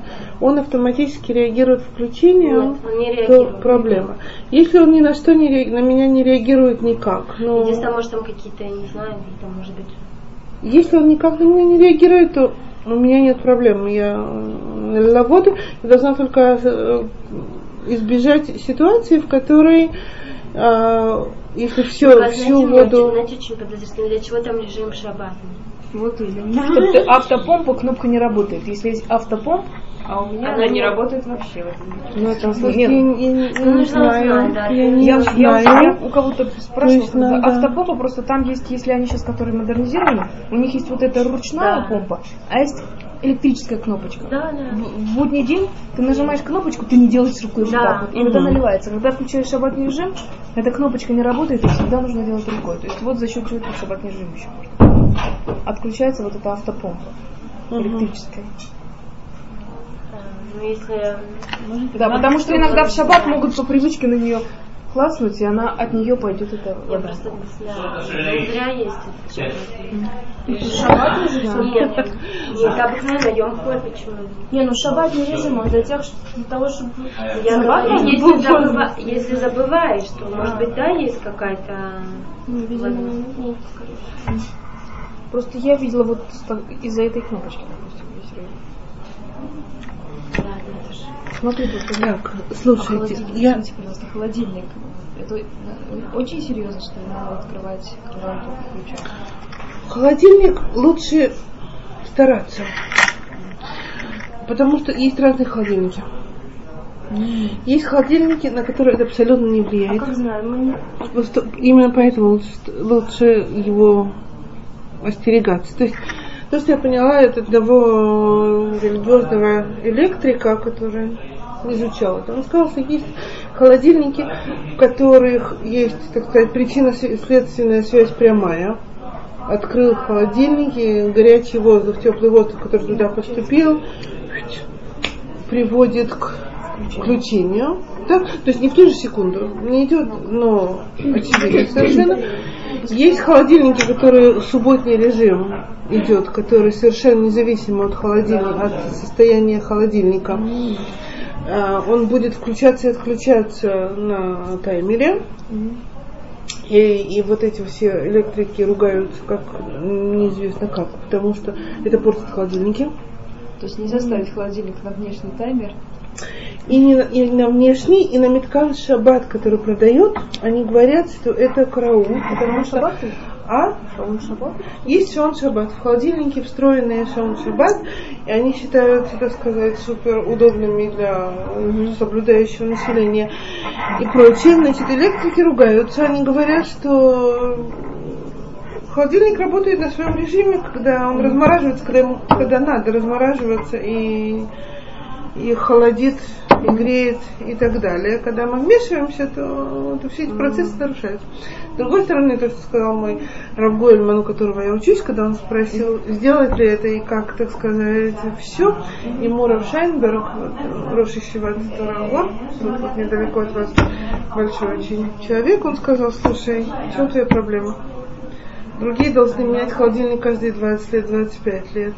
он автоматически реагирует включением, Нет, то реагирует. проблема. Если он ни на что не ре- на меня не реагирует никак, ну, Единственное, может, там какие-то, я не знаю, там, может быть, если он никак на меня не реагирует, то у меня нет проблем. Я м, налила воду, я должна только э, избежать ситуации, в которой э, если все, Только, всю знаете, воду... знаете, очень подозрительно, для чего там режим шаббатный? Вот именно. Автопомпа кнопка не работает. Если есть автопомп, А у меня Она она не работает вообще. Ну это Просто нет. я, я не- я не знаю, да. я не Я, я, знаю. я у кого-то То спрашивала, есть когда надо- автопомпа, просто там есть, если они сейчас, которые модернизированы, у них есть вот эта ручная Да. помпа, а есть электрическая кнопочка. Да, да. В, в будний день ты нажимаешь кнопочку, ты не делаешь рукой вот Да. так вот, и вода наливается. Когда включаешь шабатный режим, эта кнопочка не работает, и всегда нужно делать рукой. То есть вот за счет чего это шабатный режим еще. Отключается вот эта автопомпа электрическая. А, Ну, если... Да, потому что иногда в шаббат могут по привычке на нее класснуть, и она от нее пойдет эта Я вода. просто мысляла, не зря есть это. Шаббат не режим? Нет, нет, обыкновенно Йом-Хой, почему? Не, ну шаббат не режим, он для тех, что- для того, чтобы... Я Шаббат говорю, если, забыва- если забываешь, то, может быть, да, есть какая-то... Ну. Просто я видела вот из-за этой кнопочки, допустим, Смотри, просто Так, А слушайте, холодильник, я... извините, пожалуйста, холодильник. Это э, очень серьезно, что надо открывать, только включен. Холодильник лучше стараться. Потому что есть разные холодильники. Есть холодильники, на которые это абсолютно не А влияет. как знаю, мы не... Просто именно поэтому лучше, лучше его остерегаться. То есть, то, что я поняла, это одного религиозного электрика, который изучал это. Он сказал, что есть холодильники, в которых есть, так сказать, причинно-следственная связь прямая. Открыл холодильник, и горячий воздух, теплый воздух, который туда поступил, приводит к включению. Да? То есть не в ту же секунду, не идет, но очевидно совершенно. Есть холодильники, которые субботний режим идет, который совершенно независимо от холодильника, от состояния холодильника. А, Он будет включаться и отключаться на таймере. И, и вот эти все электрики ругаются как неизвестно как, потому что это портит холодильники. То есть нельзя ставить холодильник на внешний таймер. И, не, на- и на внешний, и на Миткан Шаббат, который продают, они говорят, что это караул, потому что... Шаббат? А? Шаун шаббат? Есть шон шаббат. В холодильнике встроенные шон шаббат, и они считаются, так сказать, супер удобными для соблюдающего населения и прочее. Значит, электрики ругаются, они говорят, что холодильник работает на своем режиме, когда он размораживается, когда, ему, когда надо размораживаться и, и холодит, и греет и так далее. Когда мы вмешиваемся, то, то все эти процессы нарушаются. С другой стороны, то, что сказал мой Равгольман, у которого я учусь, когда он спросил, сделать ли это и как, так сказать, все, ему Рав Шайнберг, вот, Роша Шиват Торагор, тут вот недалеко от вас большой очень человек, он сказал, слушай, в чем твоя проблема? Другие должны менять холодильник каждые 20 лет, 25 лет.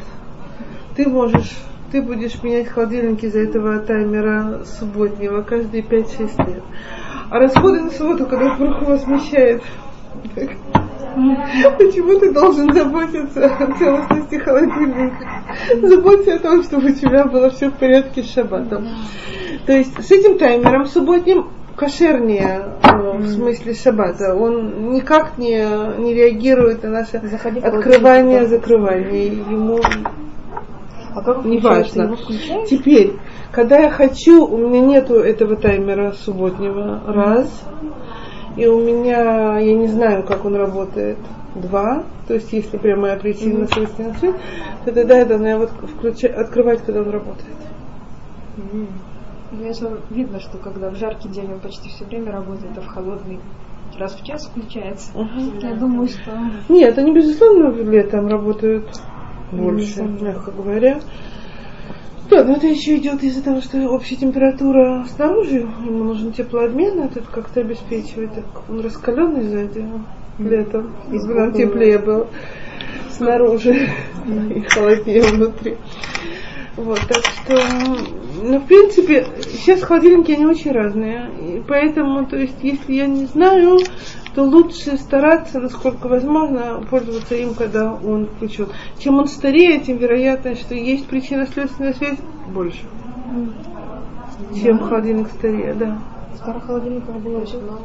Ты можешь, ты будешь менять холодильник из-за этого таймера субботнего каждые 5-6 лет. А расходы на субботу, когда Брух его смещает, почему ты должен заботиться о целостности холодильника? Заботься о том, чтобы у тебя было все в порядке с шаббатом. То есть с этим таймером субботним кошернее э, в смысле шаббата. Он никак не, не реагирует на наше Заходи в открывание, холодильник, закрывание. Ему А как не включается? важно. Его включаешь? Теперь, когда я хочу, у меня нету этого таймера субботнего, раз. И у меня, я не знаю, как он работает, два. То есть, если прямая причина свойственна свет, то тогда я должна его включать, открывать, когда он работает. Конечно, видно, что когда в жаркий день он почти все время работает, а в холодный раз в час включается. Я думаю, что... Нет, они, безусловно, летом работают больше, мягко говоря. Да, но это еще идет из-за того, что общая температура снаружи, ему нужен теплообмен, этот как-то обеспечивает, так он раскаленный сзади летом, и нам теплее было снаружи и холоднее внутри. Вот, так что, ну, в принципе, сейчас холодильники, они очень разные. И поэтому, то есть, если я не знаю, то лучше стараться, насколько возможно, пользоваться им, когда он включен. Чем он старее, тем вероятность, что есть причинно-следственная связь больше. Чем холодильник старее, да. Старых холодильниках было очень мало.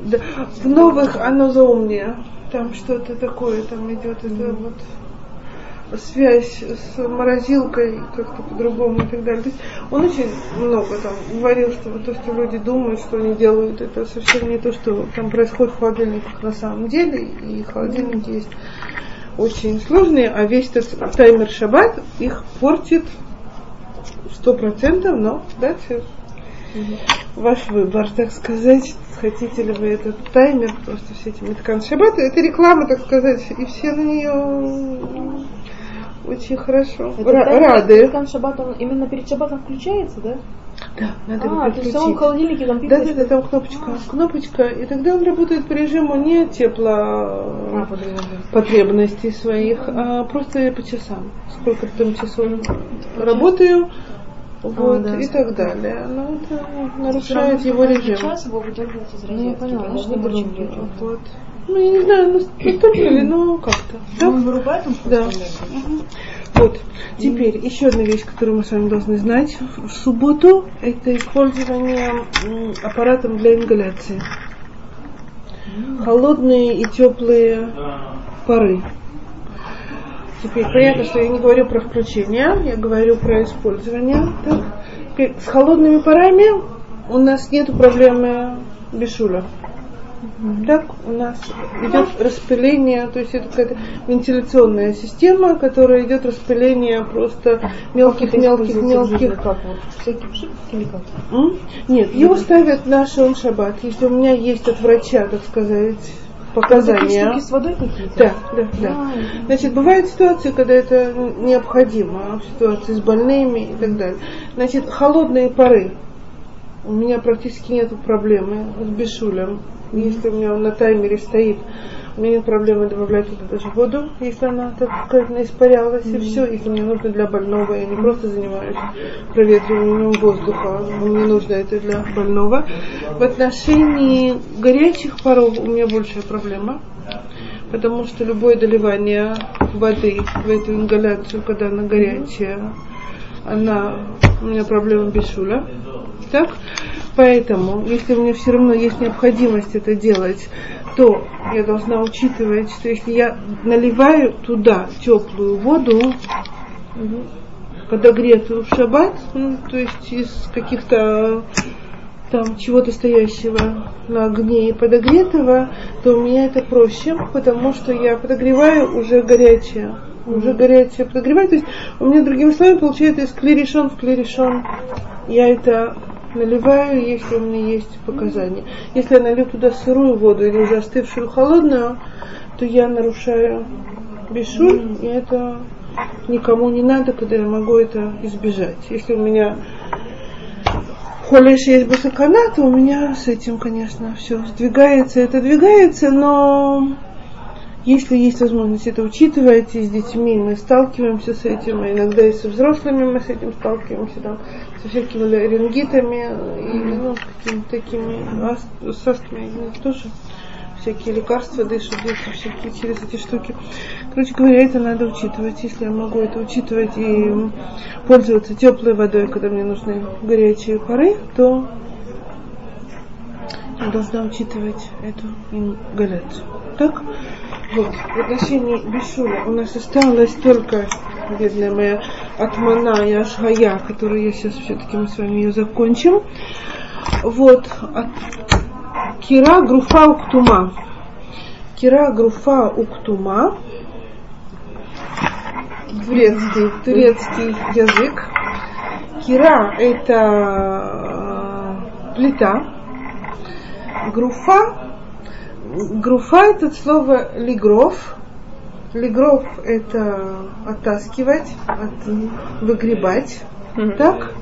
да. В новых оно заумнее. Там что-то такое, там идет это вот связь с морозилкой как-то по-другому и так далее. То есть он очень много там говорил, что то, что люди думают, что они делают, это совсем не то, что там происходит в холодильниках на самом деле. И холодильники есть очень сложные, а весь этот таймер шаббат их портит сто процентов, но дальше ваш выбор, так сказать. Хотите ли вы этот таймер, просто все эти меткан шаббата, это реклама, так сказать, и все на нее очень хорошо Это ра- таймер рады. Миткан шаббат, он именно перед шаббатом включается, да? Да, надо его А, то есть в холодильнике там Да, пипочка? да, да, там кнопочка, кнопочка, и тогда он работает по режиму не тепло А, потребностей своих, а просто по часам. Сколько там часов работаю, вот, да, и так далее. Но это нарушает его режим. Сейчас его выдергивать из Ну, я розетки. поняла, ну, что выдернуть очень. Вот. Ну, я не знаю, настолько ли, но как-то. Ну, Да? он вырубает, он Да. лежит. Вот. Теперь еще одна вещь, которую мы с вами должны знать. В субботу это использование аппаратом для ингаляции. Холодные и теплые пары. Теперь понятно, что я не говорю про включение, я говорю про использование. Так. Теперь С холодными парами у нас нет проблемы бешуля. Так у нас идет распыление, то есть это какая-то вентиляционная система, которая идет распыление просто мелких, мелких, мелких. Как вот? Всякий пшик или как? Нет, его ставят на шон шаббат. Если у меня есть от врача, так сказать, показания. штуки с водой какие-то? Да, да, да. Значит, бывают ситуации, когда это необходимо, ситуации с больными и так далее. Значит, холодные пары. У меня практически нет проблемы с бешулем. Если у меня он на таймере стоит, у меня нет проблемы добавлять туда даже воду, если она, так сказать, испарялась, и все. Если мне нужно для больного, я не просто занимаюсь проветриванием воздуха, мне нужно это для больного. В отношении горячих паров у меня большая проблема потому что любое доливание воды в эту ингаляцию, когда она горячая, она у меня проблема бешуля. Так? Поэтому, если у меня все равно есть необходимость это делать, то я должна учитывать, что если я наливаю туда теплую воду, подогретую в шаббат, ну, то есть из каких-то там чего-то стоящего на огне и подогретого, то у меня это проще, потому что я подогреваю уже горячее. Уже горячее подогреваю. То есть у меня, другими словами, получается из клерешон в клерешон. Я это наливаю, если у меня есть показания. Если я налью туда сырую воду или уже остывшую холодную, то я нарушаю бешуль, и это никому не надо, когда я могу это избежать. Если у меня холеш есть бусакана, то у меня с этим, конечно, все сдвигается, это двигается, но если есть возможность это учитывать, и с детьми мы сталкиваемся с этим, а иногда и со взрослыми мы с этим сталкиваемся, там, со всякими рингитами и ну, какими-то такими с астмой тоже всякие лекарства дышат, дети всякие через эти штуки. Короче говоря, это надо учитывать. Если я могу это учитывать и пользоваться теплой водой, когда мне нужны горячие пары, то я должна учитывать эту ингаляцию. Так? Вот. В отношении Бешуля у нас осталось только, бедная моя, Атмана и Ашгая, которую я сейчас все-таки мы с вами ее закончим. Вот. От Кира Груфа Уктума. Кира Груфа Уктума. Турецкий, турецкий язык. Кира это э, плита. Груфа. Груфа это слово лигров. Лигров это оттаскивать, от, выгребать. Так?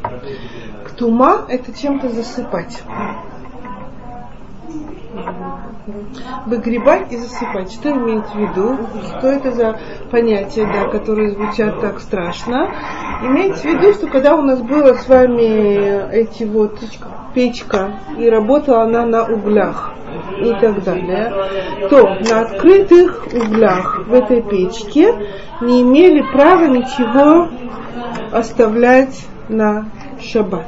Ктума это чем-то засыпать. Выгребать и засыпать. Что имеется в виду? Что это за понятия, да, которые звучат так страшно? Имеется в виду, что когда у нас было с вами эти вот печка, и работала она на углях и так далее, то на открытых углях в этой печке не имели права ничего оставлять на шаббат.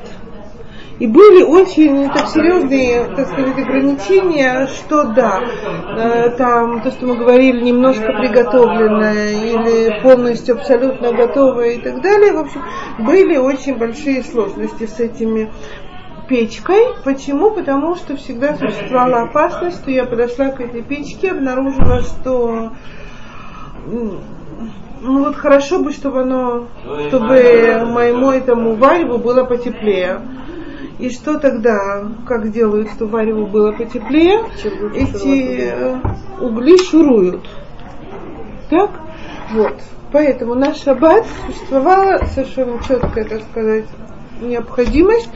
И были очень так серьезные, так сказать, ограничения, что да, э, там то, что мы говорили, немножко приготовленное или полностью абсолютно готовое и так далее. В общем, были очень большие сложности с этими печкой. Почему? Потому что всегда существовала опасность, что я подошла к этой печке, обнаружила, что ну вот хорошо бы, чтобы оно, чтобы моему этому вареву было потеплее. И что тогда, как делают, что вареву было потеплее? Эти угли шуруют. Так? Вот. Поэтому наш шаббат существовала совершенно четкая, так сказать, необходимость.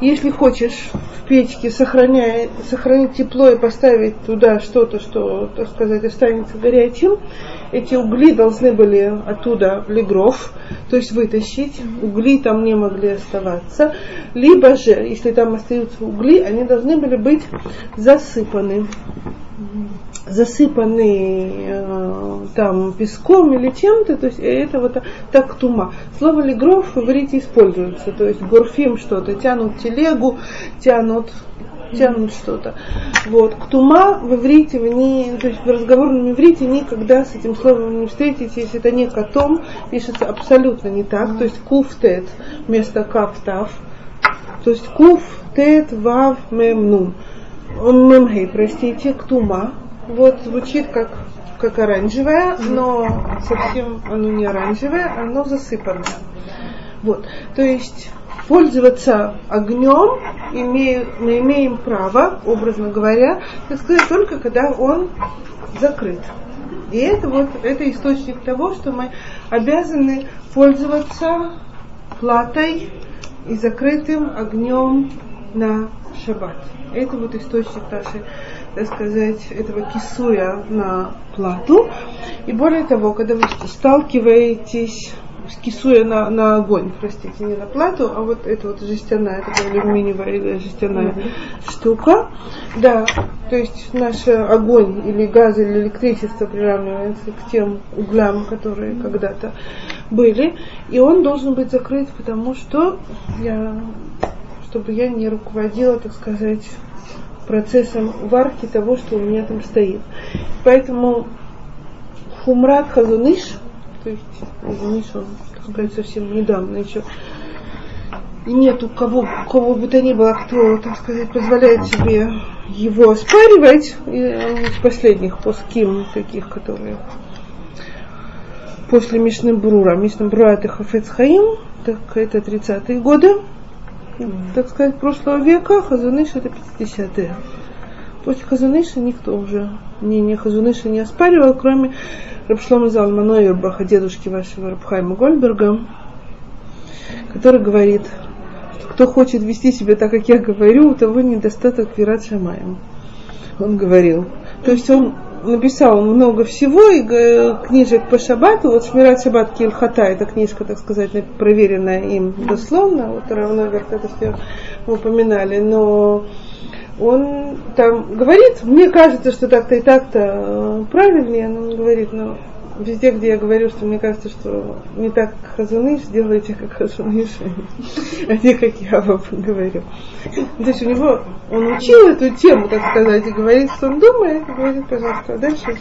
Если хочешь в печке сохраняя, сохранить тепло и поставить туда что-то, что, так сказать, останется горячим, эти угли должны были оттуда в легров, то есть вытащить. Угли там не могли оставаться. Либо же, если там остаются угли, они должны были быть засыпаны засыпаны э, там песком или чем-то, то есть это вот так тума. Слово легров в иврите используется, то есть горфим что-то, тянут телегу, тянут тянут что-то. Вот. Ктума в иврите, в не, то есть в разговорном иврите никогда с этим словом не встретитесь, если это не котом, пишется абсолютно не так. То есть куфтет вместо кафтав. То есть куф, тет, вав, мем, нун. Мемхей, простите, ктума. Вот звучит как, как оранжевое, но совсем оно не оранжевое, оно засыпанное. Вот. То есть пользоваться огнем имею, мы имеем право, образно говоря, так сказать, только когда он закрыт. И это вот это источник того, что мы обязаны пользоваться платой и закрытым огнем на шаббат. Это вот источник нашей, так сказать, этого кисуя на плату. И более того, когда вы сталкиваетесь кисуя на, на огонь, простите, не на плату, а вот это вот жестяная, такая алюминиевая или жестяная mm-hmm. штука. Да, то есть наш огонь или газ или электричество приравнивается к тем углям, которые mm-hmm. когда-то были. И он должен быть закрыт, потому что я, чтобы я не руководила, так сказать, процессом варки того, что у меня там стоит. Поэтому Хумрат Хазуныш – то есть Ниш, он, так сказать, совсем недавно еще нет у кого, у кого бы то ни было, кто, так сказать, позволяет себе его оспаривать, из последних поским таких, которые после Мишны Брура. Мишна Брура это Хафец Хаим, так это 30-е годы, так сказать, прошлого века, Хазуныш это 50-е. После Хазуныша никто уже мнение Хазуныша не оспаривал, кроме Рабшлома Залмана Юрбаха, дедушки вашего Рабхайма Гольберга, который говорит, что кто хочет вести себя так, как я говорю, у того недостаток Вират Шамаем. Он говорил. То есть он написал много всего, и книжек по шабату, вот Шмират Шаббат Кильхата, это книжка, так сказать, проверенная им дословно, вот равно это все мы упоминали, но он там говорит, мне кажется, что так-то и так-то э, правильнее, он говорит, но везде, где я говорю, что мне кажется, что не так, как Хазуныш, делайте как Хазуныш, а не как я вам говорю. То есть у него, он учил эту тему, так сказать, и говорит, что он думает, и говорит, пожалуйста, а дальше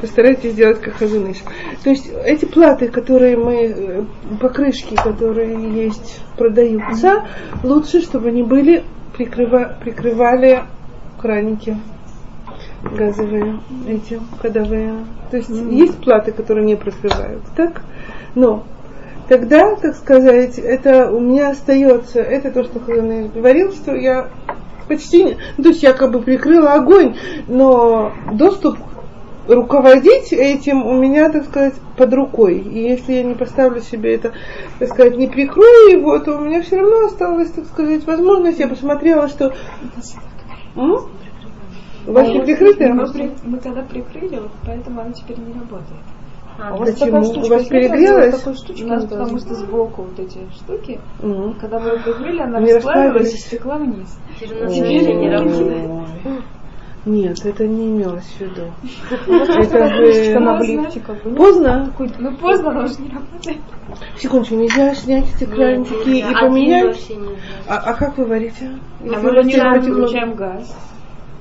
постарайтесь сделать как Хазуныш. То есть эти платы, которые мы, э, покрышки, которые есть, продаются, лучше, чтобы они были прикрыва, прикрывали краники газовые, эти ходовые. То есть mm-hmm. есть платы, которые не прикрывают, так? Но тогда, так сказать, это у меня остается, это то, что Хазаныш говорил, что я почти не, ну, то есть я как бы прикрыла огонь, но доступ руководить этим у меня, так сказать, под рукой. И если я не поставлю себе это, так сказать, не прикрою его, то у меня все равно осталась, так сказать, возможность. Я посмотрела, что... М? У вас не прикрыто? Мы, мы тогда прикрыли, поэтому она теперь не работает. А, у вас Почему? У вас перегрелась? У нас потому что сбоку вот эти штуки, угу. когда мы ее прикрыли, она расплавилась и стекла вниз. Теперь не работает. Нет, это не имелось в виду. Это же поздно. Ну поздно, но уже не работает. Секундочку, нельзя снять эти кранчики и поменять? А, а как вы варите? А мы включаем газ.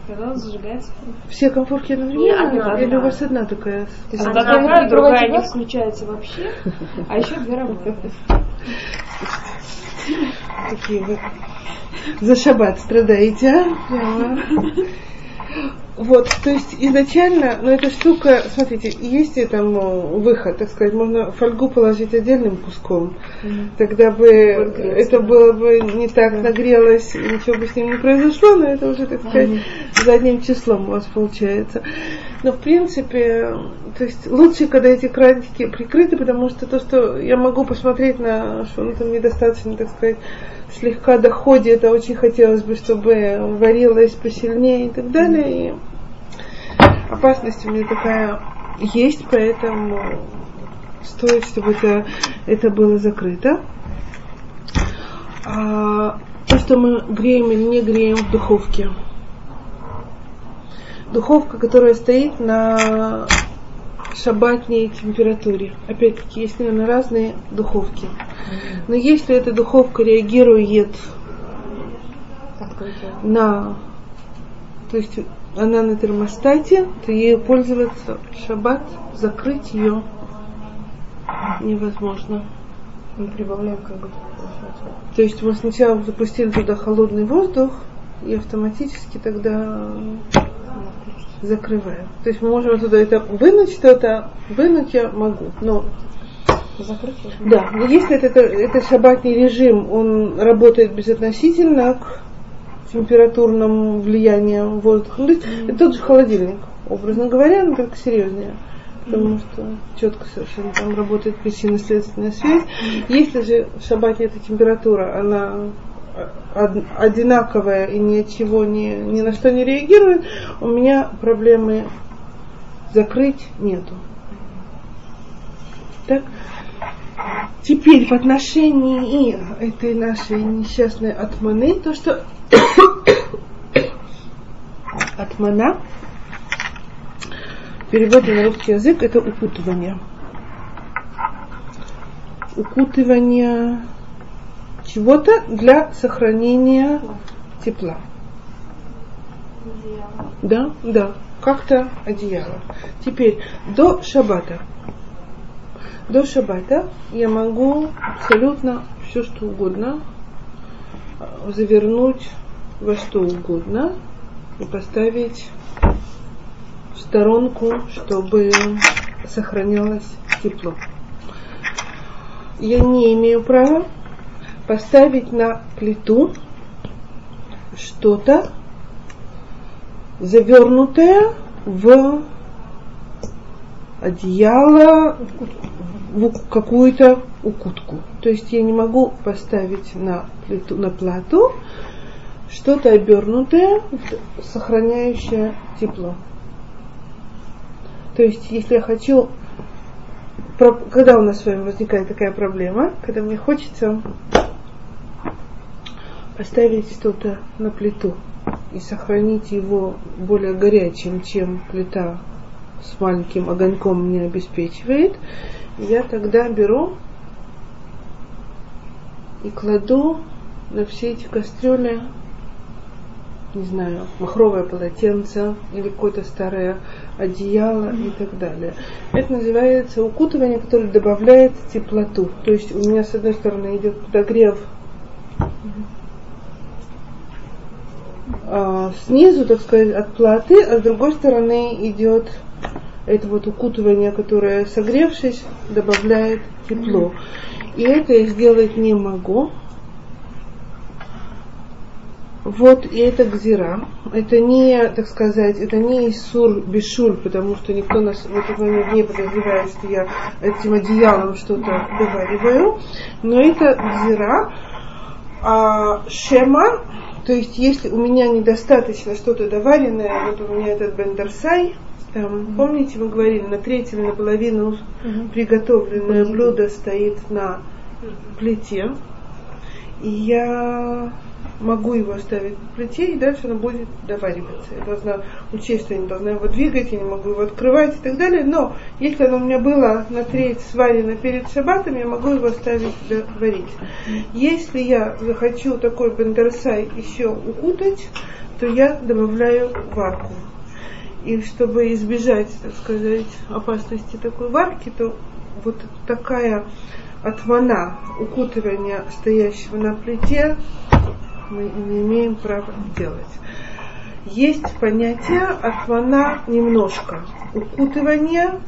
Когда он зажигается? Все конфорки одновременно? Или у вас одна такая? Одна такая, другая не включается вообще, а еще две работают. Такие вы за шаббат страдаете, а? Вот, то есть изначально, ну эта штука, смотрите, есть там ну, выход, так сказать, можно фольгу положить отдельным куском, mm-hmm. тогда бы это было бы не так mm-hmm. нагрелось, ничего бы с ним не произошло, но это уже, так сказать, mm-hmm. задним числом у вас получается. Но в принципе, то есть лучше, когда эти краники прикрыты, потому что то, что я могу посмотреть на, что он там недостаточно, так сказать, слегка доходит, а очень хотелось бы, чтобы варилось посильнее и так далее. И опасность у меня такая есть, поэтому стоит, чтобы это, это было закрыто. А, то, что мы греем или не греем в духовке. Духовка, которая стоит на шабатней температуре. Опять-таки, есть, наверное, разные духовки. Но если эта духовка реагирует на... То есть она на термостате, то ею пользоваться шаббат, закрыть ее невозможно. Мы прибавляем как бы. То есть мы сначала запустили туда холодный воздух, и автоматически тогда закрываем. То есть мы можем оттуда это вынуть что-то, вынуть я могу, но Закрыть? Да, но если это, это, это шабатный режим, он работает безотносительно к температурному влиянию воздуха. Ну, то есть mm-hmm. это тот же холодильник, образно говоря, но только серьезнее. Потому mm-hmm. что четко совершенно там работает причинно-следственная связь. Если же в шабате эта температура, она одинаковая и ничего не, ни на что не реагирует, у меня проблемы закрыть нету. Так? Теперь в отношении этой нашей несчастной атманы, то, что атмана в переводе на русский язык это укутывание. Укутывание чего-то для сохранения тепла. Да, да, как-то одеяло. Теперь до шабата. До шабата я могу абсолютно все что угодно э, завернуть во что угодно и поставить в сторонку, чтобы сохранялось тепло. Я не имею права поставить на плиту что-то завернутое в одеяло, в какую-то укутку. То есть я не могу поставить на плиту, на плату что-то обернутое, сохраняющее тепло. То есть, если я хочу, когда у нас с вами возникает такая проблема, когда мне хочется поставить что-то на плиту и сохранить его более горячим, чем плита с маленьким огоньком мне обеспечивает, я тогда беру и кладу на все эти кастрюли, не знаю, махровое полотенце или какое-то старое одеяло и так далее. Это называется укутывание, которое добавляет теплоту. То есть у меня с одной стороны идет подогрев а, снизу, так сказать, от платы, а с другой стороны идет это вот укутывание, которое, согревшись, добавляет тепло. И это я сделать не могу. Вот, и это гзира. Это не, так сказать, это не Исур Бешуль, потому что никто нас в этот момент не подозревает, что я этим одеялом что-то довариваю. Но это гзира. А Шема то есть, если у меня недостаточно что-то доваренное, вот у меня этот бендерсай, там, mm-hmm. помните, мы говорили, на треть или наполовину mm-hmm. приготовленное mm-hmm. блюдо стоит на плите, и я могу его оставить на плите, и дальше оно будет довариваться. Я должна учесть, что я не должна его двигать, я не могу его открывать и так далее. Но если оно у меня было на треть сварено перед шабатом, я могу его оставить доварить. Если я захочу такой бендерсай еще укутать, то я добавляю варку. И чтобы избежать, так сказать, опасности такой варки, то вот такая отмана укутывания стоящего на плите мы не имеем права делать. есть понятие отмана немножко, укутывание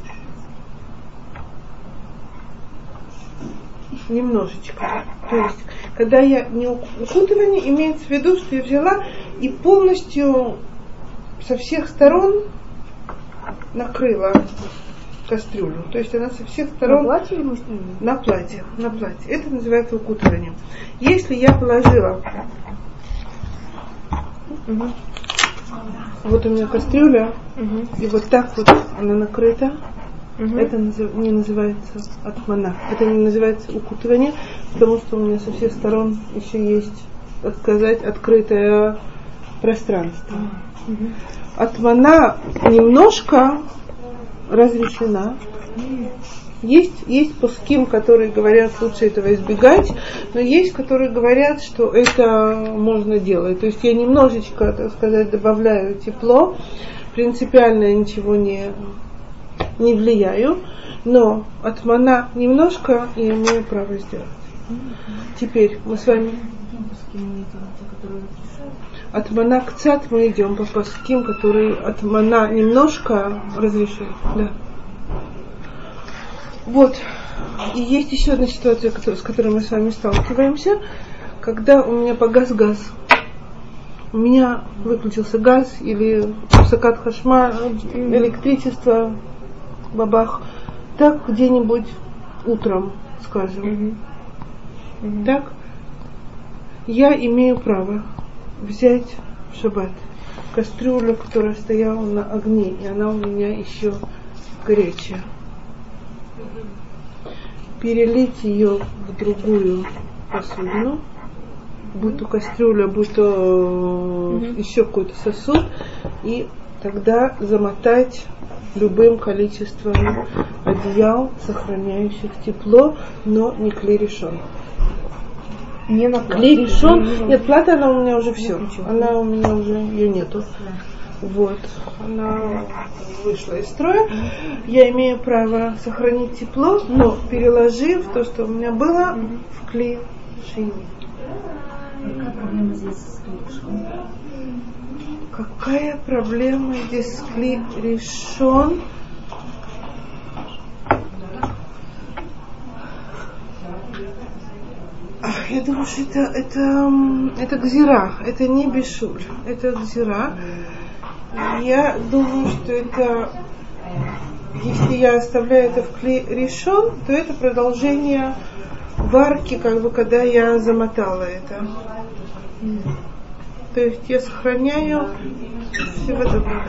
немножечко. То есть, когда я не укутывание, имеется в виду, что я взяла и полностью со всех сторон накрыла кастрюлю. То есть она со всех сторон... На платье или На платье, на платье. Это называется укутыванием. Если я положила... Угу. Вот у меня кастрюля, Угу. и вот так вот она накрыта, Угу. это не называется атмана. Это не называется укутывание, потому что у меня со всех сторон еще есть, так сказать, открытое пространство. Атмана немножко разрешена. Есть, есть пуским, которые говорят, лучше этого избегать, но есть, которые говорят, что это можно делать. То есть я немножечко, так сказать, добавляю тепло, принципиально ничего не, не влияю, но атмана немножко я имею право сделать. Теперь мы с вами от мана к цат мы идем по паским, которые от мана немножко разрешают. Да. Вот. И есть еще одна ситуация, с которой мы с вами сталкиваемся, когда у меня погас газ. У меня выключился газ или сакат хашма, электричество, бабах. Так где-нибудь утром, скажем. Так? Я имею право взять в шаббат кастрюлю, которая стояла на огне, и она у меня еще горячая. Перелить ее в другую посудину, будь то кастрюля, будь то э, еще какой-то сосуд, и тогда замотать любым количеством одеял, сохраняющих тепло, но не клерешон. Не на Клей платье. решен. Нет, плата она у меня уже все. Она у меня уже ее нету. Вот. Она вышла из строя. Я имею право сохранить тепло, но переложив то, что у меня было, в клей шейни. Какая проблема здесь с клишем? Какая проблема здесь с клей решен? Я думаю, что это, это, это гзира, это не бешуль, это гзира. Я думаю, что это, если я оставляю это в клей решен, то это продолжение варки, как бы, когда я замотала это. То есть я сохраняю всего доброго.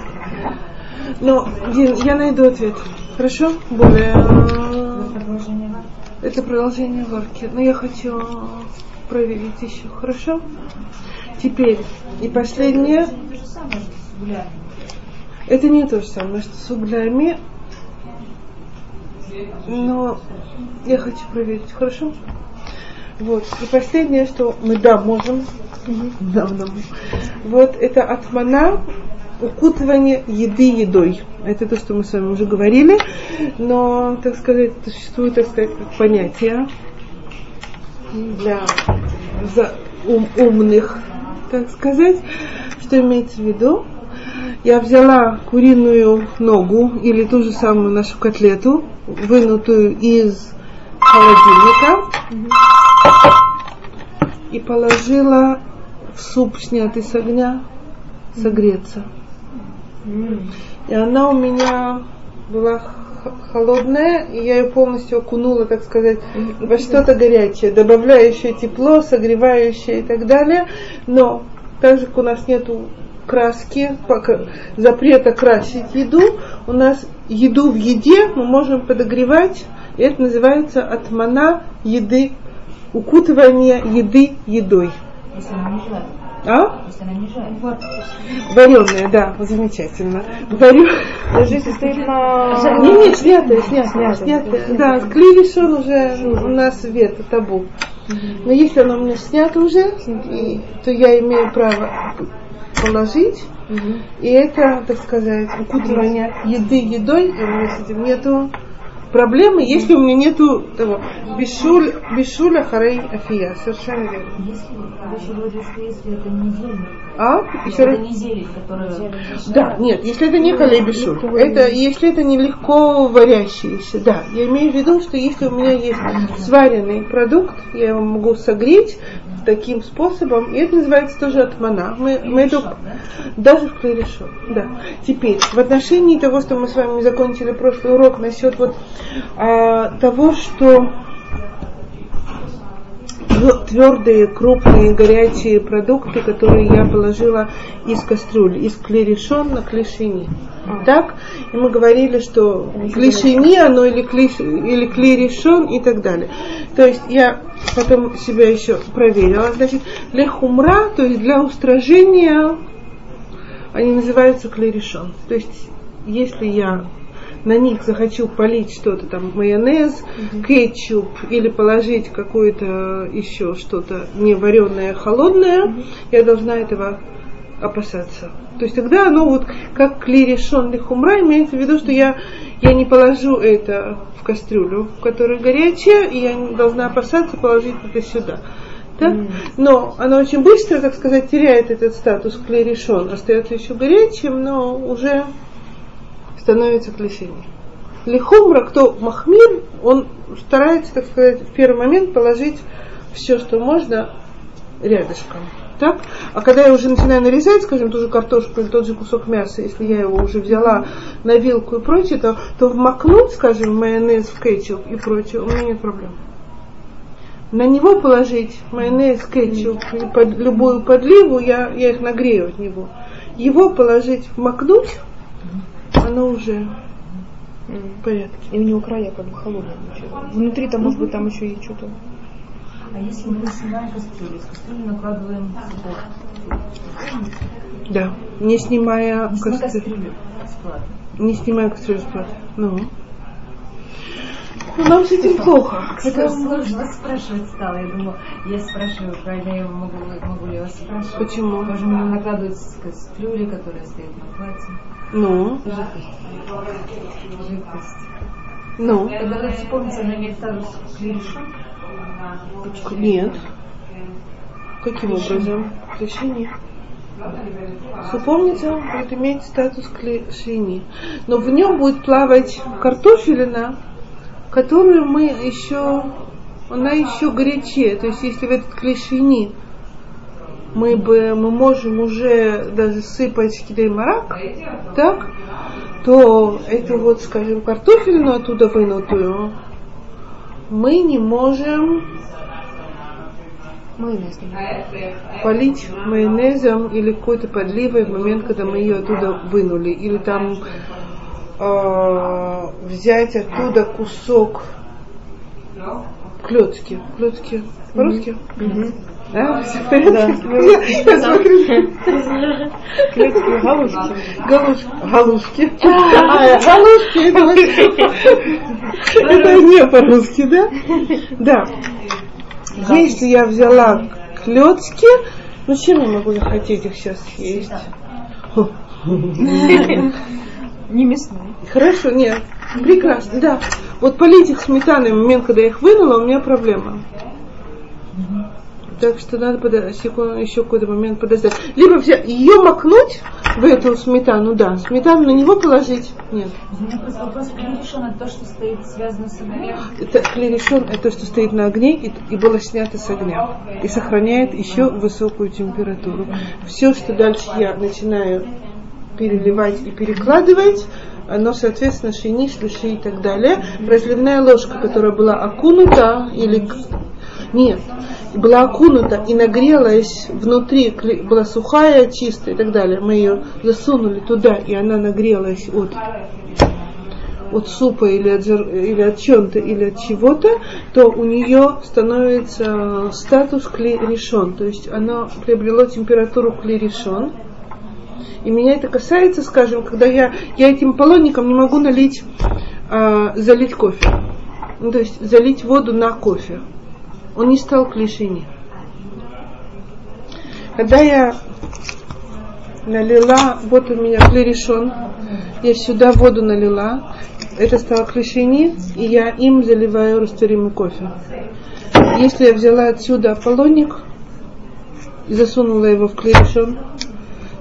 Но, я найду ответ. Хорошо? Более... э. Это продолжение варки. Но я хочу проверить еще. Хорошо? Теперь. И последнее. То же самое же с углями. Это не то же самое, что с углями. Но я хочу проверить. Хорошо? Вот. И последнее, что мы да можем. Да, да. Вот это атмана укутывание еды едой. Это то, что мы с вами уже говорили, но, так сказать, существует, так сказать, как понятие для ум- умных, так сказать, что имеется в виду. Я взяла куриную ногу или ту же самую нашу котлету, вынутую из холодильника, и положила в суп, снятый с огня, согреться. И она у меня была холодная, и я ее полностью окунула, так сказать, во что-то горячее, добавляющее тепло, согревающее и так далее. Но так же, как у нас нету краски, пока- запрета красить еду, у нас еду в еде мы можем подогревать, и это называется отмана еды, укутывание еды едой. Если она не жарит. А? Если она не жарит. Вареная, да, замечательно. Варю... Даже если стоит на... Не, не, снятая, снятая, Снятая. Да, клей решен уже у нас вет, табу. Но если оно у меня снято уже, то я имею право положить. И это, так сказать, укутывание еды едой, и у меня с этим нету проблема, если у меня нету того бишуль, бишуля харей афия. Совершенно верно. Если, еще если это не зелень, А? если это не зелень, которая... Да, нет, если это не халей бишуль, это если это не легко варящиеся, да. Я имею в виду, что если у меня есть сваренный продукт, я его могу согреть таким способом, и это называется тоже отмана. Мы, мы это даже в клерешо. Да. Теперь, в отношении того, что мы с вами закончили прошлый урок насчет вот того, что твердые, крупные, горячие продукты, которые я положила из кастрюли, из клерешон на клешини. Так? И мы говорили, что клешини, оно или, клеш, или клерешон и так далее. То есть я потом себя еще проверила. Значит, лехумра, то есть для устражения, они называются клерешон. То есть, если я на них захочу полить что-то там, майонез, кетчуп или положить какое-то еще что-то не вареное, холодное, я должна этого опасаться. То есть тогда оно вот как клерешон лихумра, имеется в виду, что я, я не положу это в кастрюлю, которая горячая, и я должна опасаться положить это сюда. Так? Но оно очень быстро, так сказать, теряет этот статус клерешон, остается еще горячим, но уже становится клешение. Лихумра, кто махмир, он старается, так сказать, в первый момент положить все, что можно, рядышком. Так? А когда я уже начинаю нарезать, скажем, ту же картошку или тот же кусок мяса, если я его уже взяла на вилку и прочее, то, то вмакнуть, скажем, майонез в кетчуп и прочее, у меня нет проблем. На него положить майонез, кетчуп и под любую подливу, я, я их нагрею от него. Его положить, вмакнуть, оно уже в порядке. И у него края как бы холодные. Внутри-то, может быть, там еще и что-то. А если мы снимаем кастрюлю, из кастрюли накладываем Да, не снимая не кастрюлю. с. Не снимая кастрюлю с платы. Ну. Ну, нам с этим плохо. Это сложно вас спрашивать стало. Я думаю, я спрашиваю, правильно я могу, могу ли вас спрашивать. Почему? Можем ли накладывать с кастрюли, которая стоит на платье, Ну, жидкость. ну. Когда вы вспомните, она имеет статус клерешон, Нет. Каким образом? Клешини. Супомница будет иметь статус клешини. Но в нем будет плавать картофелина, которую мы еще, она еще горячее. То есть если в этот клешини мы бы, мы можем уже даже сыпать кидей марак, так, то эту вот, скажем, картофелину оттуда вынутую мы не можем Майонез. наверное. полить майонезом или какой-то подливой в момент, когда мы ее оттуда вынули. Или там э, взять оттуда кусок клетки. Клетки по-русски? Да, все в порядке? Я смотрю. Клетки, галушки. Галушки. Галушки. А, галушки. Это не по-русски, да? Да. Если я взяла клетки, ну чем я могу захотеть их сейчас съесть? Не мясные. Хорошо, нет. Прекрасно, да. Вот полить их сметаной в момент, когда я их вынула, у меня проблема. Так что надо подождать, еще какой-то момент подождать. Либо взять, ее макнуть в эту сметану, да. Сметану на него положить, нет. У меня просто вопрос, клерешон это то, что стоит связано с огнем. Это клерешон, это то, что стоит на огне и, и было снято с огня. И сохраняет еще высокую температуру. Все, что дальше я начинаю переливать и перекладывать, оно, соответственно, шини, шлюши и так далее. Разливная ложка, которая была окунута или... Нет, была окунута и нагрелась внутри, была сухая, чистая и так далее. Мы ее засунули туда, и она нагрелась от от супа или от, жир- или от чем-то, или от чего-то, то у нее становится статус клерешон, то есть она приобрело температуру клерешон. И меня это касается, скажем, когда я, я этим полонником не могу налить, а, залить кофе. Ну, то есть залить воду на кофе. Он не стал клешини. Когда я налила, вот у меня клерешон, я сюда воду налила, это стало клешени, и я им заливаю растворимый кофе. Если я взяла отсюда Аполлоник и засунула его в клерешон,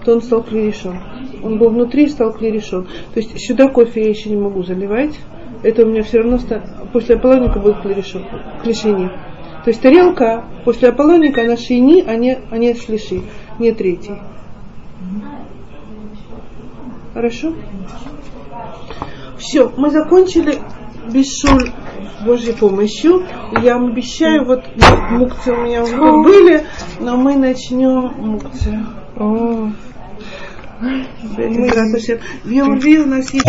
то он стал клерешон. Он был внутри и стал клерешон. То есть сюда кофе я еще не могу заливать. Это у меня все равно после Аполлоника будет клешени. То есть тарелка после Аполлоника, она шини, а не, а не шлиши, не третий. Хорошо? Все, мы закончили бешуль Божьей помощью. Я вам обещаю, вот мукцы у меня уже были, но мы начнем мукцы. В Йом Рви у нас есть